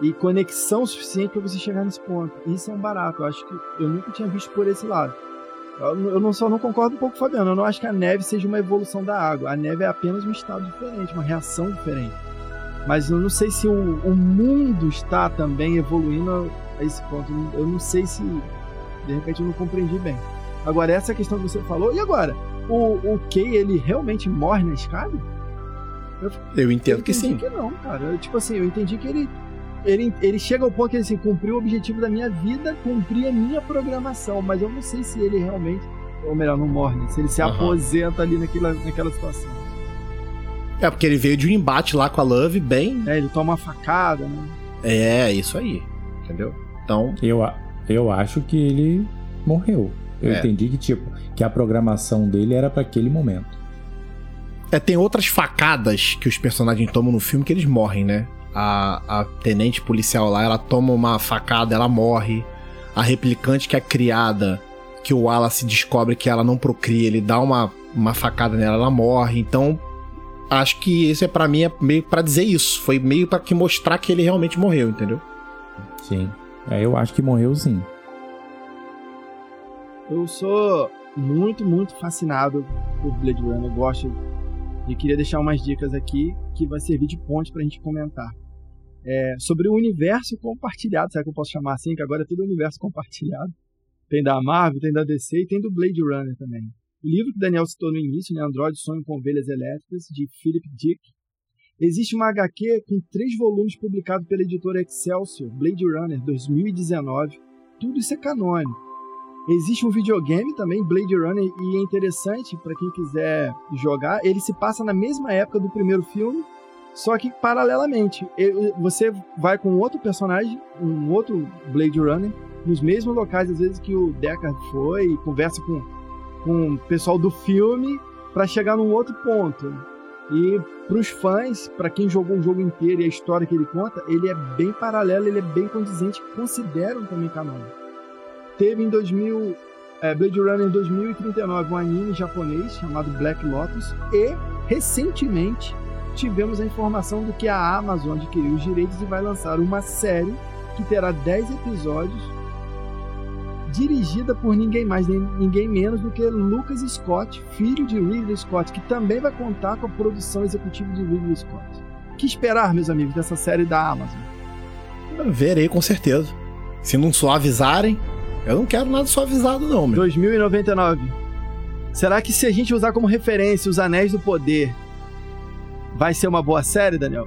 e conexão suficiente para você chegar nesse ponto. Isso é um barato. Eu acho que eu nunca tinha visto por esse lado. Eu não, só não concordo um pouco com o Fabiano. Eu não acho que a neve seja uma evolução da água. A neve é apenas um estado diferente, uma reação diferente. Mas eu não sei se o, o mundo está também evoluindo a esse ponto. Eu não sei se. De repente eu não compreendi bem. Agora, essa questão que você falou. E agora? O, o Kay, ele realmente morre na escada? Eu, eu entendo eu que sim. que não, cara. Eu, tipo assim, eu entendi que ele ele, ele chega ao ponto que ele assim, cumpriu o objetivo da minha vida, cumprir a minha programação, mas eu não sei se ele realmente, ou melhor, não morre, né? se ele se uhum. aposenta ali naquela, naquela situação. É, porque ele veio de um embate lá com a Love bem. É, ele toma uma facada, né? É, isso aí. Entendeu? Então. Eu, eu acho que ele morreu. Eu é. entendi que, tipo, que a programação dele era para aquele momento. É, tem outras facadas que os personagens tomam no filme que eles morrem, né? a, a tenente policial lá, ela toma uma facada, ela morre. A replicante que é criada, que o Wallace descobre que ela não procria, ele dá uma, uma facada nela, ela morre. Então, acho que isso é para mim é meio para dizer isso. Foi meio para que mostrar que ele realmente morreu, entendeu? Sim. É, eu acho que morreu sim. Eu sou muito, muito fascinado por Blade Runner. Eu gosto e queria deixar umas dicas aqui que vai servir de ponte para a gente comentar é, sobre o universo compartilhado, será que eu posso chamar assim? Que agora é tudo universo compartilhado. Tem da Marvel, tem da DC e tem do Blade Runner também. O livro que o Daniel citou no início, né, Android Sonho com Ovelhas Elétricas, de Philip Dick. Existe uma HQ com três volumes publicado pela editora Excelsior, Blade Runner 2019. Tudo isso é canônico. Existe um videogame também, Blade Runner, e é interessante para quem quiser jogar. Ele se passa na mesma época do primeiro filme, só que paralelamente, você vai com outro personagem, um outro Blade Runner, nos mesmos locais às vezes que o Deckard foi e conversa com, com o pessoal do filme para chegar num outro ponto. E para os fãs, para quem jogou o jogo inteiro e a história que ele conta, ele é bem paralelo, ele é bem condizente, consideram também canon. Teve em 2000, é, Blade Runner 2039 um anime japonês chamado Black Lotus e recentemente tivemos a informação de que a Amazon adquiriu os direitos e vai lançar uma série que terá 10 episódios, dirigida por ninguém mais, nem ninguém menos do que Lucas Scott, filho de Ridley Scott, que também vai contar com a produção executiva de Ridley Scott. O que esperar, meus amigos, dessa série da Amazon? Verei com certeza. Se não suavizarem, eu não quero nada suavizado, não, meu. 2099. Será que se a gente usar como referência os Anéis do Poder Vai ser uma boa série, Daniel?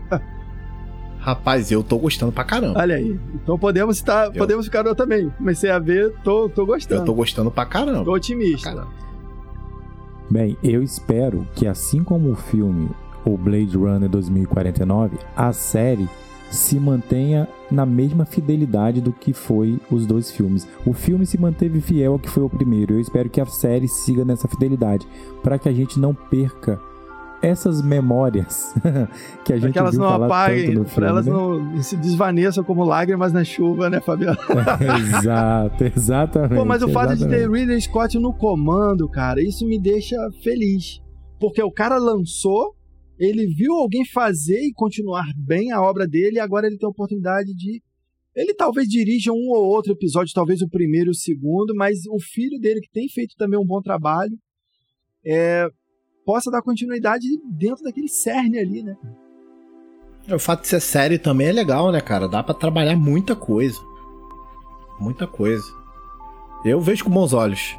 Rapaz, eu tô gostando pra caramba. Olha aí. Então podemos estar, eu... podemos ficar eu também. Comecei a ver, tô, tô gostando. Eu tô gostando pra caramba. Tô otimista. Caramba. Bem, eu espero que assim como o filme O Blade Runner 2049, a série se mantenha na mesma fidelidade do que foi os dois filmes. O filme se manteve fiel ao que foi o primeiro. Eu espero que a série siga nessa fidelidade, para que a gente não perca essas memórias que a gente que elas não falar apaguem, tanto no filme, elas né? não se desvaneçam como lágrimas na chuva, né, Fabiano? Exato, exatamente. Pô, mas o fato exatamente. de ter Ridley Scott no comando, cara, isso me deixa feliz. Porque o cara lançou, ele viu alguém fazer e continuar bem a obra dele, e agora ele tem a oportunidade de. Ele talvez dirija um ou outro episódio, talvez o primeiro e o segundo, mas o filho dele, que tem feito também um bom trabalho, é, possa dar continuidade dentro daquele cerne ali, né? O fato de ser série também é legal, né, cara? Dá para trabalhar muita coisa. Muita coisa. Eu vejo com bons olhos.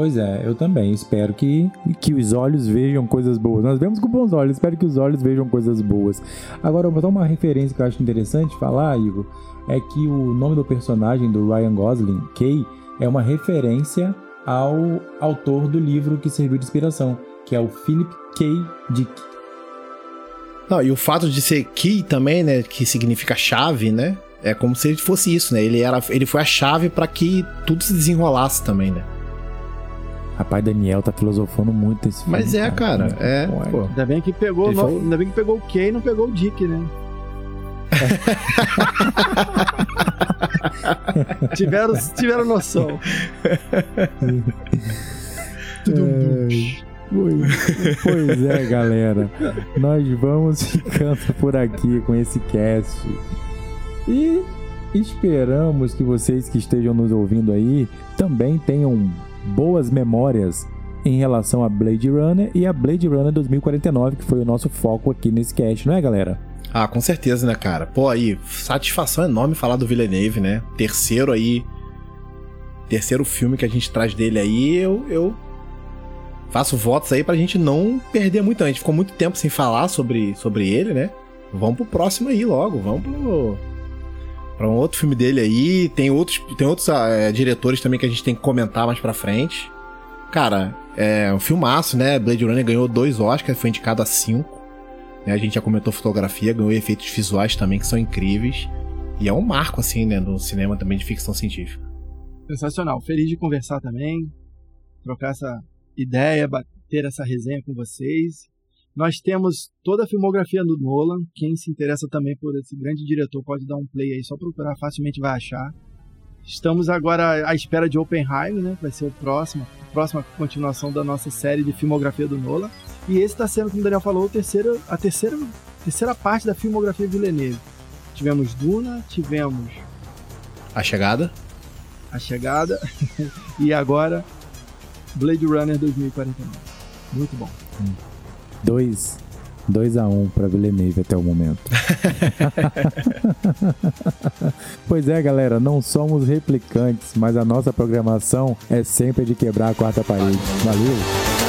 Pois é, eu também espero que, que os olhos vejam coisas boas. Nós vemos com bons olhos, espero que os olhos vejam coisas boas. Agora, uma referência que eu acho interessante falar, Igor, é que o nome do personagem do Ryan Gosling, Kay, é uma referência ao autor do livro que serviu de inspiração, que é o Philip K. Dick. Não, e o fato de ser key também, né, que significa chave, né? É como se ele fosse isso, né? Ele era, ele foi a chave para que tudo se desenrolasse também, né? Rapaz, Daniel tá filosofando muito esse filme. Mas é, cara, é. Pô. Ainda bem que pegou, Ele falou- ainda bem que pegou o Kay e não pegou o Dick, né? tiveram, tiveram noção. Pois, pois é, galera. Nós vamos ficando por aqui com esse cast. E esperamos que vocês que estejam nos ouvindo aí também tenham boas memórias em relação a Blade Runner e a Blade Runner 2049, que foi o nosso foco aqui nesse cast, não é, galera? Ah, com certeza, né, cara? Pô, aí, satisfação enorme falar do Villeneuve, né? Terceiro aí. Terceiro filme que a gente traz dele aí, eu, eu faço votos aí pra gente não perder muito. A gente ficou muito tempo sem falar sobre, sobre ele, né? Vamos pro próximo aí logo, vamos pro. Pra um outro filme dele aí. Tem outros, tem outros ah, diretores também que a gente tem que comentar mais pra frente. Cara, é um filmaço, né? Blade Runner ganhou dois Oscars, foi indicado a cinco. né? A gente já comentou fotografia, ganhou efeitos visuais também que são incríveis. E é um marco, assim, né, no cinema também de ficção científica. Sensacional. Feliz de conversar também, trocar essa ideia, ter essa resenha com vocês. Nós temos toda a filmografia do Nolan. Quem se interessa também por esse grande diretor pode dar um play aí, só procurar, facilmente vai achar. Estamos agora à espera de Oppenheimer, né? que Vai ser o próximo, a próxima continuação da nossa série de filmografia do Nolan. E esse está sendo, como o Daniel falou, o terceiro, a terceira, terceira parte da filmografia Villeneuve. Tivemos Duna, tivemos A chegada? A Chegada e agora Blade Runner 2049. Muito bom. 2 2 a 1 para Villeneuve até o momento. pois é, galera, não somos replicantes, mas a nossa programação é sempre de quebrar a quarta parede. Valeu!